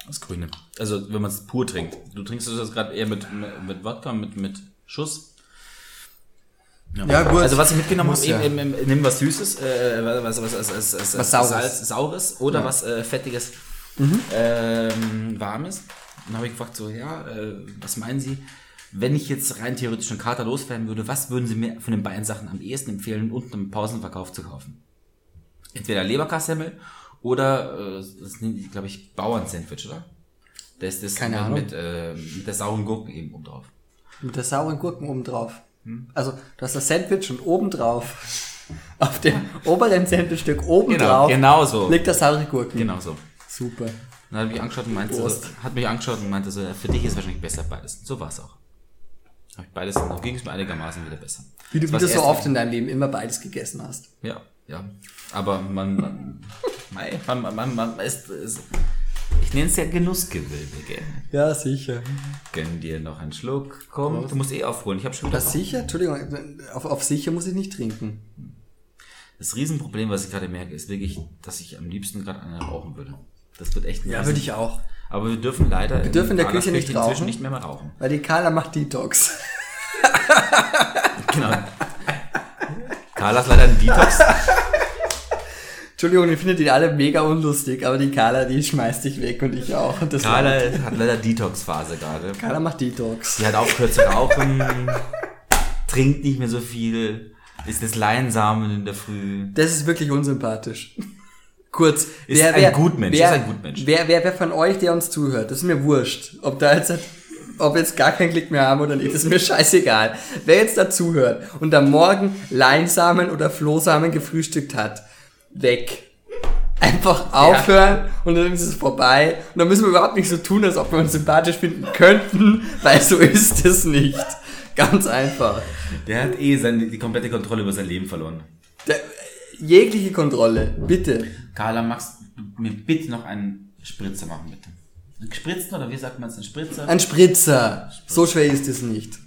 Das Grüne. Also, wenn man es pur trinkt. Du trinkst das gerade eher mit, mit, mit Wodka, mit, mit Schuss. Ja, gut. Also, was ich mitgenommen habe, ja. eben, eben, nimm was Süßes, äh, was, was, was, was, was, Was Saures. Salz, Saures oder was äh, Fettiges, ähm, Warmes. Dann habe ich gefragt, so, ja, äh, was meinen Sie? Wenn ich jetzt rein theoretisch einen Kater loswerden würde, was würden Sie mir von den beiden Sachen am ehesten empfehlen, unten im Pausenverkauf zu kaufen? Entweder Leberkassemmel oder, äh, das ist, glaube ich, Bauern-Sandwich, oder? Das ist das Keine mit, Ahnung. Mit, äh, mit der sauren Gurken eben oben drauf. Mit der sauren Gurken oben drauf. Also du hast das Sandwich und oben drauf, auf dem oberen Sandwichstück oben Genau, drauf, genau so. liegt der saure Gurken. Genau so. Super. Dann hat mich angeschaut und meinte so, hat mich angeschaut und meinte so, für dich ist wahrscheinlich besser beides. So war es auch. Hab ich beides, dann ging es mir einigermaßen wieder besser. Wie du, Das wie war du das so oft in deinem Leben immer beides gegessen hast. Ja, ja. Aber man, man, mei, man, man, man, man ist, ist ich nenne es ja Genussgewölbe, gell? Ja, sicher. Gönn dir noch einen Schluck. Komm, du musst eh aufholen. Ich habe schon wieder Das sicher? Entschuldigung, auf, auf sicher muss ich nicht trinken. Das Riesenproblem, was ich gerade merke, ist wirklich, dass ich am liebsten gerade eine rauchen würde. Das wird echt ein Ja, würde ich auch. Aber wir dürfen leider Wir dürfen in der Küche nicht inzwischen rauchen. nicht mehr mal rauchen. Weil die Carla macht Detox. Genau. Carla ist leider ein Detox. Entschuldigung, ich finde die alle mega unlustig, aber die Carla, die schmeißt dich weg und ich auch. Und das Carla hat leider Detox-Phase gerade. Carla macht Detox. Sie hat aufgehört zu rauchen, trinkt nicht mehr so viel, ist des Leinsamen in der Früh. Das ist wirklich unsympathisch. Kurz. Ist ein Gutmensch, Wer, ist ein Gutmensch. Wer, wer, wer von euch, der uns zuhört, das ist mir wurscht. Ob da jetzt, ob wir jetzt gar keinen Klick mehr haben oder nicht, das ist mir scheißegal. Wer jetzt da zuhört und am Morgen Leinsamen oder Flohsamen gefrühstückt hat, weg. Einfach aufhören und dann ist es vorbei. Und dann müssen wir überhaupt nicht so tun, als ob wir uns sympathisch finden könnten, weil so ist es nicht. Ganz einfach. Der hat eh seine, die komplette Kontrolle über sein Leben verloren. Der, jegliche Kontrolle, bitte. Carla, magst du mir bitte noch einen Spritzer machen, bitte? Einen gespritzten oder wie sagt man es, einen Spritzer? Ein Spritzer. So schwer ist es nicht.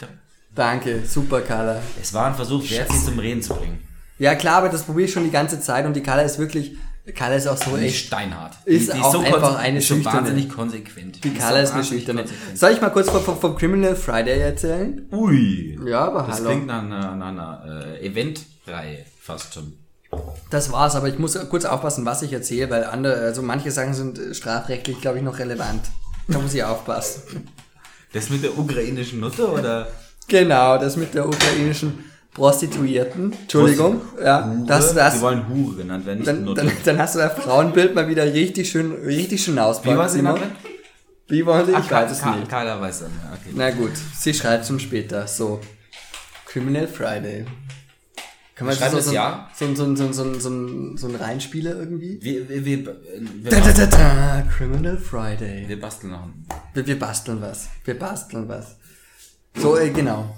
Ja. Danke, super Carla. Es war ein Versuch, wert, sie zum Reden zu bringen. Ja klar, aber das probiere ich schon die ganze Zeit und die Carla ist wirklich Carla ist auch so Die ist echt. steinhart. Ist auch einfach konse- eine ist so Schüchterne. wahnsinnig konsequent. Die ist Carla so ist eine wahnsinnig Schüchterne. Soll ich mal kurz vom, vom, Criminal Friday erzählen? Ui. Ja, aber Das hallo. klingt nach einer, nach einer äh, Eventreihe fast schon. Das war's, aber ich muss kurz aufpassen, was ich erzähle, weil andere, also manche Sachen sind äh, strafrechtlich, glaube ich, noch relevant. Da muss ich aufpassen. Das mit der ukrainischen Nutte oder? Genau, das mit der ukrainischen Prostituierten. Entschuldigung, ja, Hure? das, das, Die wollen Hure genannt werden, nicht dann, Nutte. dann, dann hast du das Frauenbild mal wieder richtig schön, richtig schön auspacken. Wie war sie? Wie wollen sie? Ich weiß es nicht. Carla weiß dann. ja, Okay. Na gut, sie schreibt schon später. So. Criminal Friday. Kann man Schreiben so, das ja? so, so, so, so, so, so, so ein Reinspieler irgendwie? Wir, wir, wir, wir, Da, da, da, da, Criminal Friday. wir basteln noch. Wir, wir basteln was. Wir basteln was. So, äh, genau.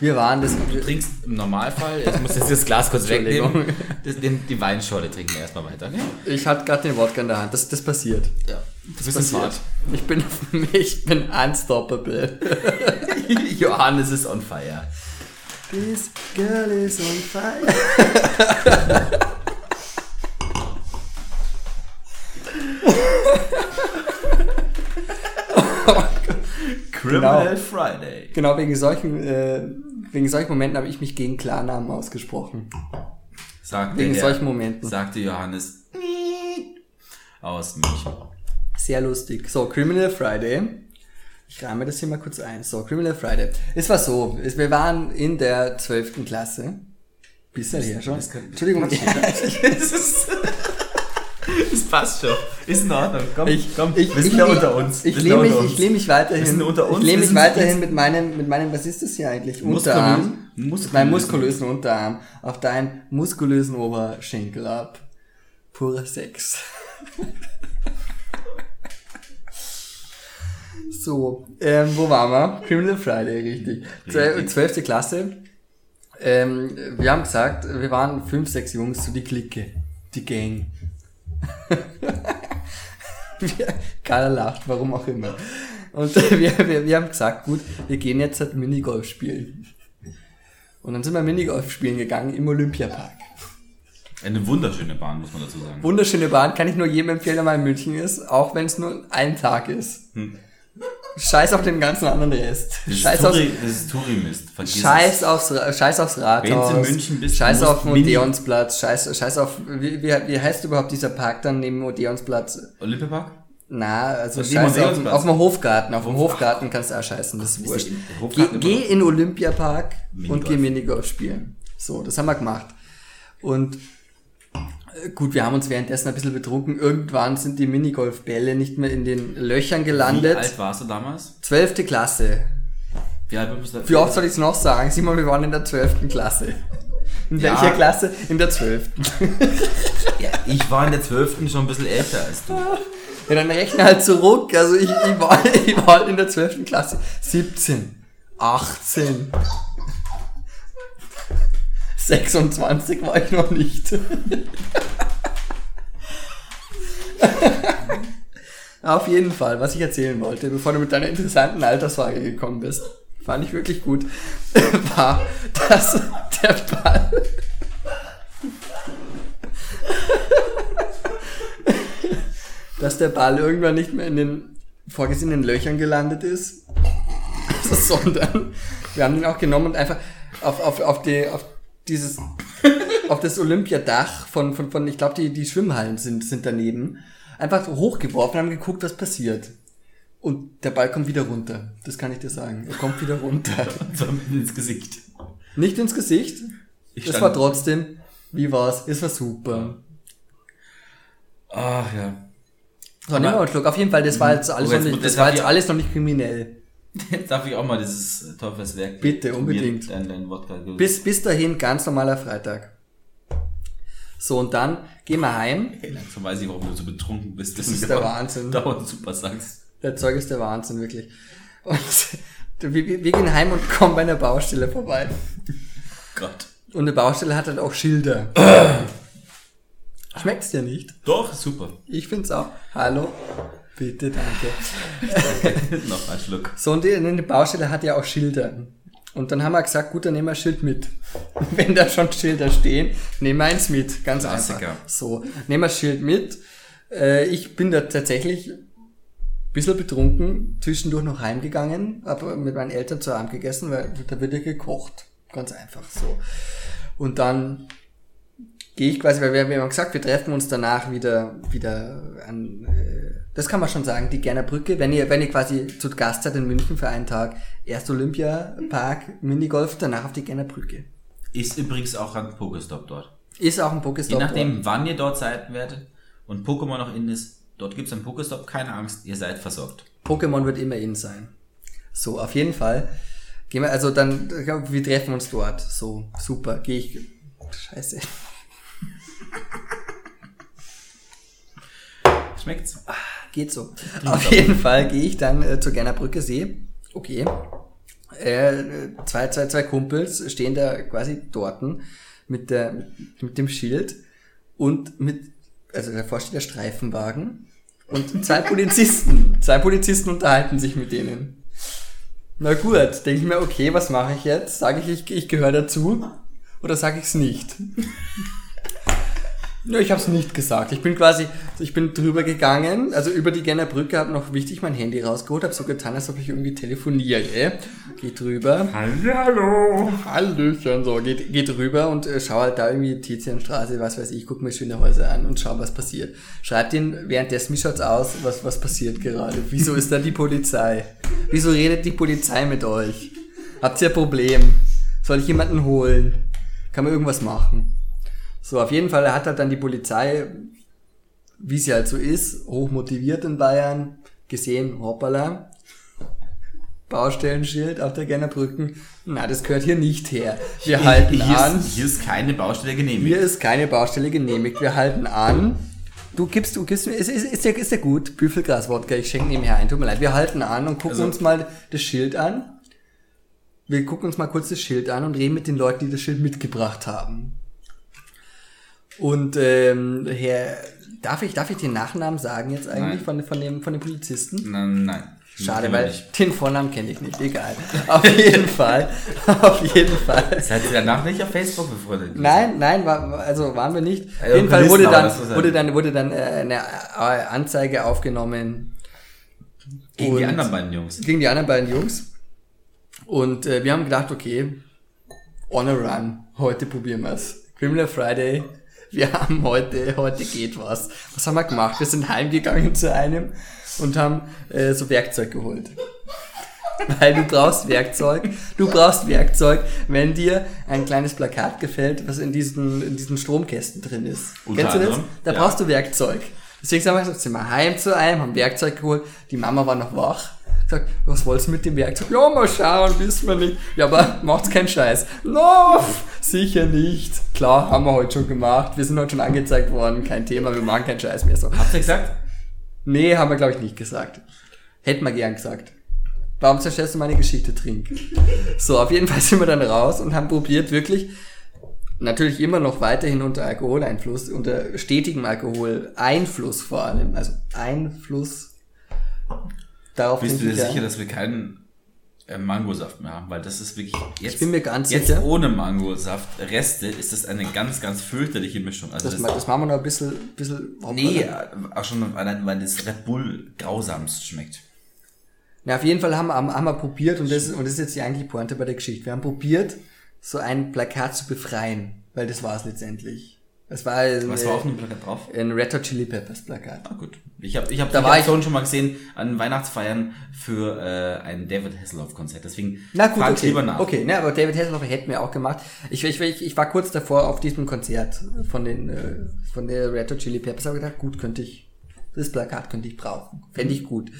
Wir waren das. Du trinkst im Normalfall, ich muss jetzt das Glas kurz wegnehmen, das, den, die Weinschorle trinken wir erstmal weiter. Okay? Ich hatte gerade den Wodka in der Hand. Das, das passiert. Ja. Das Bisschen passiert. Ich bin, ich bin unstoppable. Johannes ist on fire. This girl is on fire. Criminal Friday. Genau, wegen solchen, äh, wegen solchen Momenten habe ich mich gegen Klarnamen ausgesprochen. Sagte Wegen der, solchen Momenten. Sagte Johannes aus München. Sehr lustig. So, Criminal Friday. Ich rahme das hier mal kurz ein. So, Criminal Friday. Es war so, es, wir waren in der 12. Klasse. Bisschen her schon. das kann- Entschuldigung. das passt schon. Ist in Ordnung. Komm, Ich, komm. ich, wir sind ich, ich, unter uns. Ich lehne mich, ich lehne mich weiterhin. Wir sind unter uns, Ich lehne mich weiterhin mit meinem, mit meinem, was ist das hier eigentlich? Unterarm. Muskulösen. Meinem muskulösen Unterarm auf deinen muskulösen Oberschenkel ab. Purer Sex. so, ähm, wo waren wir? Criminal Friday, richtig. Richtig. Zwölfte Klasse. Ähm, wir haben gesagt, wir waren fünf, sechs Jungs, so die Clique, die Gang. Keiner lacht, warum auch immer. Und wir, wir, wir haben gesagt, gut, wir gehen jetzt halt Minigolf spielen. Und dann sind wir Minigolf spielen gegangen im Olympiapark. Eine wunderschöne Bahn, muss man dazu sagen. Wunderschöne Bahn, kann ich nur jedem empfehlen, der mal in München ist, auch wenn es nur ein Tag ist. Scheiß auf den ganzen anderen Rest. Das ist, Scheiß, aufs, das ist Touri-Mist. Vergiss Scheiß, aufs, Scheiß aufs Rathaus. Wenn's in München bist, Scheiß du auf den Odeonsplatz. Scheiß, Scheiß auf, wie, wie, wie heißt überhaupt dieser Park dann neben dem Odeonsplatz? Olympiapark? Na, also scheiß auf, auf dem Hofgarten. Auf dem Hof- Hofgarten kannst du auch scheißen, das ist wurscht. Geh, geh in den Olympiapark und geh Minigolf spielen. So, das haben wir gemacht. Und gut, wir haben uns währenddessen ein bisschen betrunken. Irgendwann sind die Minigolfbälle nicht mehr in den Löchern Wie gelandet. alt warst du damals? Zwölfte Klasse. Wie alt bist du? Wie oft soll ich es noch sagen? Simon, wir waren in der zwölften Klasse. In Ja. welcher Klasse? In der zwölften. Ja, ich war in der 12. schon ein bisschen älter als du. Ja, dann rechne halt zurück. Also ich, ich, war, ich war halt in der 12. Klasse. 17. 18. 26 war ich noch nicht. Auf jeden Fall, was ich erzählen wollte, bevor du mit deiner interessanten Altersfrage gekommen bist, fand ich wirklich gut, war, dass der Ball dass der Ball irgendwann nicht mehr in den vorgesehenen Löchern gelandet ist, sondern wir haben ihn auch genommen und einfach auf, auf, auf, die, auf dieses, auf das Olympiadach von, von, von ich glaube, die, die Schwimmhallen sind, sind daneben, einfach hochgeworfen und haben geguckt, was passiert. Und der Ball kommt wieder runter. Das kann ich dir sagen. Er kommt wieder runter. Ins Gesicht. Nicht ins Gesicht. Ich Das war trotzdem, wie war's? Es war super. Ach ja. So, nehmen wir einen Schluck. Auf jeden Fall, das war jetzt alles, Oh, noch, nicht, das war jetzt alles noch nicht kriminell. Jetzt darf ich auch mal dieses Teufelswerk. Bitte, unbedingt. Dein, dein Wodka. Bis, bis dahin ganz normaler Freitag. So, und dann gehen wir heim. Hey, langsam weiß ich, warum du so betrunken bist. Das ist der Wahnsinn. Dauernd super sagst. Der Zeug ist der Wahnsinn, wirklich. Und wir, wir wir gehen heim und kommen bei einer Baustelle vorbei. Gott. Und eine Baustelle hat halt auch Schilder. Schmeckt's dir nicht? Doch, super. Ich find's auch. Hallo? Bitte, danke. Noch ein Schluck. So, und die, eine Baustelle hat ja auch Schilder. Und dann haben wir gesagt, gut, dann nehmen wir ein Schild mit. Wenn da schon Schilder stehen, nehmen wir eins mit. Ganz Klassiker. einfach. So, nehmen wir das Schild mit. Äh, ich bin da tatsächlich ein bisschen betrunken, zwischendurch noch heimgegangen, aber mit meinen Eltern zu Abend gegessen, weil da wird ja gekocht. Ganz einfach so. Und dann gehe ich quasi, weil wir, wir haben gesagt, wir treffen uns danach wieder, wieder an, äh, das kann man schon sagen, die Gerner Brücke. Wenn ihr, wenn ihr quasi zu Gast seid in München für einen Tag, erst Olympiapark, Minigolf, danach auf die Gerner Brücke. Ist übrigens auch ein Pokestop dort. Ist auch ein Je Pokestop. nachdem, dort. wann ihr dort seid werdet und Pokémon noch in ist, dort gibt's einen Pokestop, keine Angst, ihr seid versorgt. Pokémon wird immer in sein. So, auf jeden Fall. Gehen wir, also dann, wir treffen uns dort. So, super. Gehe ich. Scheiße. Schmeckt's? Geht so. Auf jeden Fall gehe ich dann äh, zur Gerner Brücke See. Okay. Äh, zwei, zwei, zwei Kumpels stehen da quasi dorten mit, der, mit dem Schild und mit, also davor steht der Streifenwagen und zwei Polizisten. zwei Polizisten unterhalten sich mit denen. Na gut, denke ich mir, okay, was mache ich jetzt? Sage ich, ich, ich gehöre dazu oder sage ich es nicht? Ja, ich habe es nicht gesagt. Ich bin quasi, ich bin drüber gegangen, also über die Genner Brücke, habe noch wichtig mein Handy rausgeholt, habe so getan, als ob ich irgendwie telefoniere. Geht drüber. Hallo! Hallöchen, so, geht, geht rüber und äh, schau halt da irgendwie Tizianstraße, was weiß ich, guck mir schöne Häuser an und schau, was passiert. Schreibt ihn währenddessen, wie schaut's aus, was, was passiert gerade? Wieso ist da die Polizei? Wieso redet die Polizei mit euch? Habt ihr ein Problem? Soll ich jemanden holen? Kann man irgendwas machen? So, auf jeden Fall hat halt dann die Polizei, wie sie halt so ist, hochmotiviert in Bayern, gesehen, hoppala, Baustellenschild auf der Gennerbrücken. Na, das gehört hier nicht her. Wir halten hier an. Ist, hier ist keine Baustelle genehmigt. Hier ist keine Baustelle genehmigt. Wir halten an. Du gibst, du gibst mir, ist, ist, ist, ja, ist ja gut, Büffelgras-Wodka, ich schenke nebenher ein, tut mir leid. Wir halten an und gucken Also- uns mal das Schild an. Wir gucken uns mal kurz das Schild an und reden mit den Leuten, die das Schild mitgebracht haben. Und ähm, Herr, darf ich, darf ich den Nachnamen sagen jetzt eigentlich Nein. von, von, dem, von dem Polizisten? Nein, nein. Schade, weil nicht. den Vornamen kenne ich nicht. Egal. Auf jeden Fall. Auf jeden Fall. Seid ihr danach nicht auf Facebook befreundet? Nein, nein, war, also waren wir nicht. Auf Ja, jeden Fall wurde dann, wurde dann, wurde dann äh, eine äh, Anzeige aufgenommen Gegen die anderen beiden Jungs. gegen die anderen beiden Jungs. Und äh, wir haben gedacht, okay, on a run, heute probieren wir's. Criminal Friday, wir haben heute, heute geht was. Was haben wir gemacht? Wir sind heimgegangen zu einem und haben äh, so Werkzeug geholt. Weil du brauchst Werkzeug. Du brauchst Werkzeug, wenn dir ein kleines Plakat gefällt, was in diesen, in diesen Stromkästen drin ist. Unter Kennst du das? Da ja. brauchst du Werkzeug. Deswegen sind wir, gesagt, sind wir heim zu einem, haben Werkzeug geholt. Die Mama war noch wach. Sagt, was wolltest du mit dem Werkzeug? Ja, mal schauen, wissen wir nicht. Ja, aber macht's keinen Scheiß. No, sicher nicht. Klar, haben wir heute schon gemacht. Wir sind heute schon angezeigt worden. Kein Thema, wir machen keinen Scheiß mehr so. Habt ihr gesagt? Nee, haben wir, glaube ich, nicht gesagt. Hätten wir gern gesagt. Warum zerstörst du meine Geschichte, Trink? So, auf jeden Fall sind wir dann raus und haben probiert, wirklich, natürlich immer noch weiterhin unter Alkoholeinfluss, unter stetigem Alkoholeinfluss vor allem, also Einfluss. Darauf Bist du dir ich sicher, dass wir keinen äh, Mangosaft mehr haben? Weil das ist wirklich jetzt, bin mir ganz jetzt sicher. ohne Mangosaft Reste ist das eine ganz, ganz fürchterliche Mischung. Also Das, das, das machen wir noch ein bisschen, bisschen nee, äh, auch schon, weil, weil das Red Bull grausamst schmeckt. Na, auf jeden Fall haben, haben, haben wir probiert, und das, ist- und das ist jetzt die eigentliche Pointe bei der Geschichte. Wir haben probiert, so ein Plakat zu befreien, weil das war es letztendlich. Das war Was war auf dem Plakat drauf? ein Red Hot Chili Peppers Plakat. Ah, gut. Ich habe ich hab Da die war ich- Aktion schon mal gesehen an Weihnachtsfeiern für äh, ein David Hasselhoff-Konzert. Deswegen Na gut, okay. lieber nach. Okay, ne, aber David Hasselhoff hätten wir auch gemacht. Ich, ich, ich, ich war kurz davor auf diesem Konzert von den äh, von der Red Hot Chili Peppers, habe gedacht, gut, könnte ich, das Plakat könnte ich brauchen. Fände ich gut.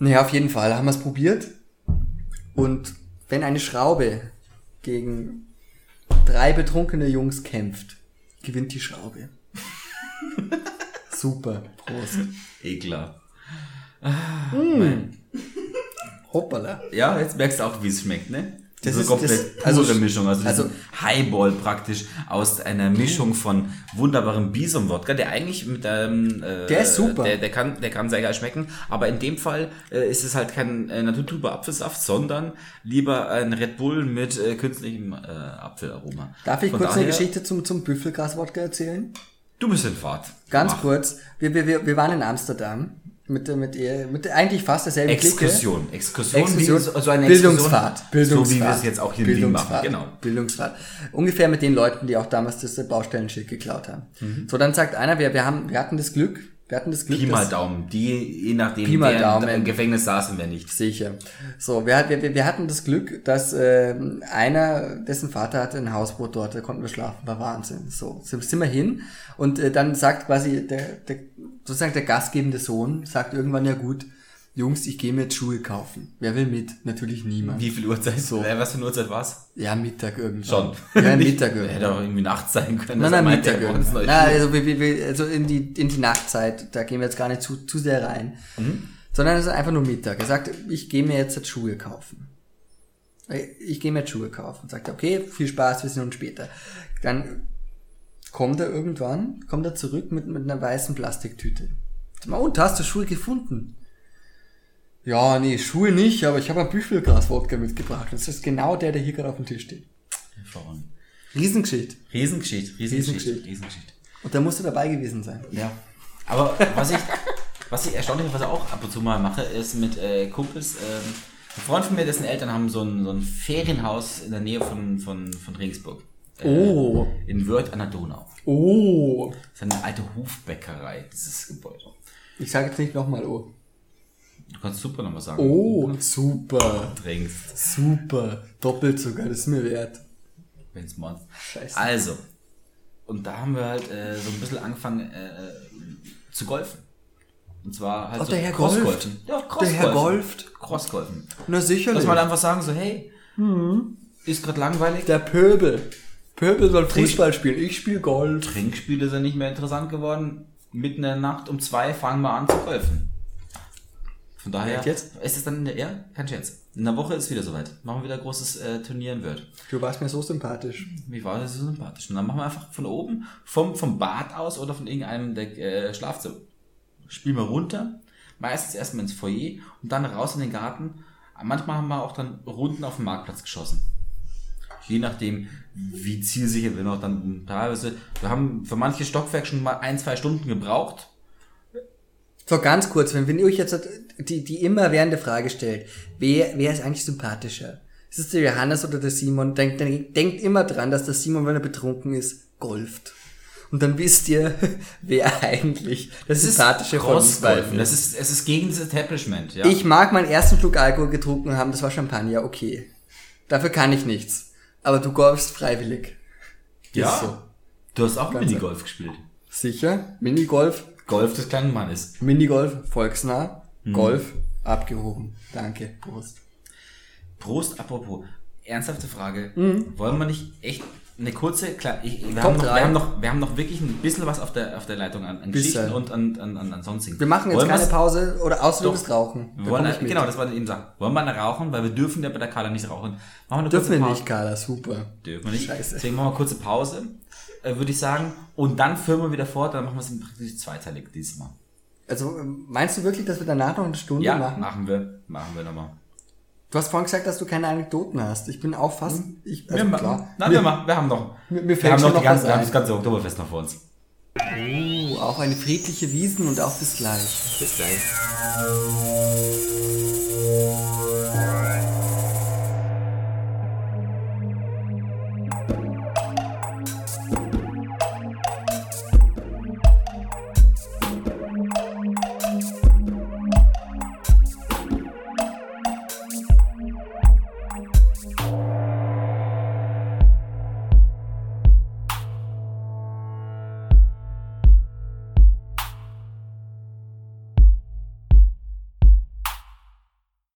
Naja, auf jeden Fall haben wir es probiert. Und wenn eine Schraube gegen drei betrunkene Jungs kämpft, gewinnt die Schraube. Super. Prost. Eklar. Hoppala. Ja, jetzt merkst du auch, wie es schmeckt, ne? Das so ist- komplett das- also- pure Mischung. Also, also- also Highball praktisch aus einer Mischung von wunderbarem Bison-Wodka, der eigentlich mit ähm, äh, Der ist super. Der, der, kann, der kann sehr geil schmecken, aber in dem Fall äh, ist es halt kein äh, naturtrüber Apfelsaft, sondern lieber ein Red Bull mit äh, künstlichem äh, Apfelaroma. Darf ich Von kurz eine daher- Geschichte zum, zum Büffelgras-Wodka erzählen? Du bist in Fahrt. Ganz Mach. kurz. Wir, wir, wir, wir waren in Amsterdam mit, der- mit, ihr, mit der- eigentlich fast derselben Exkursion. Exkursion, Exkursion, wie, so so eine Bildungsfahrt, Exkursion, Bildungsfahrt. So wie wir es jetzt auch hier in Wien machen. Bildungsfahrt, Genau. Bildungsfahrt. Ungefähr mit den Leuten, die auch damals das Baustellenschild geklaut haben. Mhm. So, dann sagt einer, wir, wir, haben, wir hatten das Glück, wir hatten das Glück, Pi mal Daumen. Die, je nachdem, Pi mal Daumen. im Gefängnis saßen wir nicht. Sicher. So, wir, wir, wir- hatten das Glück, dass ähm, einer, dessen Vater hatte ein Hausboot dort, da konnten wir schlafen, war Wahnsinn. So, sind, sind wir hin und äh, dann sagt quasi der, der, sozusagen der gastgebende Sohn, sagt irgendwann, ja gut, Jungs, ich gehe mir jetzt Schuhe kaufen. Wer will mit? Natürlich niemand. Wie viel Uhrzeit? So. Äh, was für eine Uhrzeit war's? Ja, Mittag irgendwann. Schon. Ja, Mittag Hätte irgendwann. auch irgendwie nachts sein können. Nein, nein, Mittag irgendwann. Schuhe. also, wir, wir, also in die, in die Nachtzeit, da gehen wir jetzt gar nicht zu, zu sehr rein. Sondern es ist einfach nur Mittag. Er sagt, ich gehe mir jetzt, jetzt Schuhe kaufen. Ich gehe mir jetzt Schuhe kaufen. Sagt er, okay, viel Spaß, wir sehen uns später. Dann kommt er irgendwann, kommt er zurück mit, mit einer weißen Plastiktüte. Mal, Und, hast du Schuhe gefunden? Ja, nee, Schuhe nicht, aber ich habe ein Büffelgras-Wodka mitgebracht. Das ist genau der, der hier gerade auf dem Tisch steht. Hervorragend. Riesengeschichte. Riesengeschichte, Riesengeschichte. Und da musst du dabei gewesen sein. Ja. Aber was ich, was ich erstaunlicherweise auch ab und zu mal mache, ist mit äh, Kumpels, ähm, ein Freund von mir, dessen Eltern haben so ein, so ein Ferienhaus in der Nähe von, von, von Regensburg. Äh, Oh. In Wörth an der Donau. Oh. Das ist eine alte Hofbäckerei, dieses Gebäude. Ich sage jetzt nicht nochmal oh. Du kannst super noch was sagen. Oh, super. Trinkst, Super. Doppelt sogar, das ist mir wert. wenn's meinst. Scheiße. Also, und da haben wir halt äh, so ein bisschen angefangen äh, zu golfen. Und zwar halt Oh, so der Herr Crossgolfen. golft. Ja, Der Herr golft. Crossgolfen. Na sicherlich. Dass man einfach sagen so, hey, ist gerade langweilig. Der Pöbel. Pöbel soll Fußball spielen. Ich spiele Golf. Trinkspiele sind nicht mehr interessant geworden. Mitten in der Nacht um zwei fangen wir an zu golfen. Von daher Echt jetzt? ist es dann in der, ja, kein Scherz. In der Woche ist wieder soweit. Machen wir wieder ein großes äh, Turnier in Wörth. Du warst mir so sympathisch. Wie war das so sympathisch? Und dann machen wir einfach von oben, vom, vom Bad aus oder von irgendeinem der äh, Schlafzimmer. Spielen wir runter, meistens erstmal ins Foyer und dann raus in den Garten. Manchmal haben wir auch dann Runden auf dem Marktplatz geschossen. Je nachdem, wie zielsicher wir noch dann teilweise. Wir haben für manche Stockwerke schon mal ein, zwei Stunden gebraucht. So ganz kurz, wenn, wenn ihr euch jetzt die, die immerwährende Frage stellt, wer, wer ist eigentlich sympathischer? Ist es der Johannes oder der Simon? Denkt, denkt, immer dran, dass der Simon, wenn er betrunken ist, golft. Und dann wisst ihr, wer eigentlich das sympathische von uns beiden Crossgolfen. Das ist, es ist gegen das Establishment, ja. Ich mag meinen ersten Schluck Alkohol getrunken haben, das war Champagner, okay. Dafür kann ich nichts. Aber du golfst freiwillig. ja. Ist so. Du hast auch Ganz Minigolf gespielt. Sicher? Minigolf, Golf des kleinen Mannes. Minigolf, volksnah, Mhm. Golf, abgehoben. Danke, Prost. Prost, apropos, ernsthafte Frage. Mhm. Wollen wir nicht echt eine kurze, klar, ich, wir, haben noch, wir, haben noch, wir haben noch wirklich ein bisschen was auf der, auf der Leitung an, an. Geschichten und an, an, an, an sonstigen. Wir machen jetzt Wollen keine Pause oder außer du willst rauchen. Wollen, genau, das wollte ich eben sagen. Wollen wir eine rauchen, weil wir dürfen ja bei der Kala nicht rauchen. Machen wir Dürfen wir nicht, Carla, super. Dürfen wir nicht. Scheiße. Deswegen machen wir eine kurze Pause, äh, würde ich sagen. Und dann führen wir wieder fort, dann machen wir es praktisch zweiteilig diesmal. Also ähm, meinst du wirklich, dass wir danach noch eine Stunde Ja, machen? machen wir. Machen wir nochmal. Du hast vorhin gesagt, dass du keine Anekdoten hast. Ich bin auch fast. Ich, also wir, klar. Nein, wir, wir haben noch. Mir- mir wir haben noch, die ganze, wir haben das ganze Oktoberfest noch vor uns. Uh, auch eine friedliche Wiesen und auch bis gleich. Bis gleich.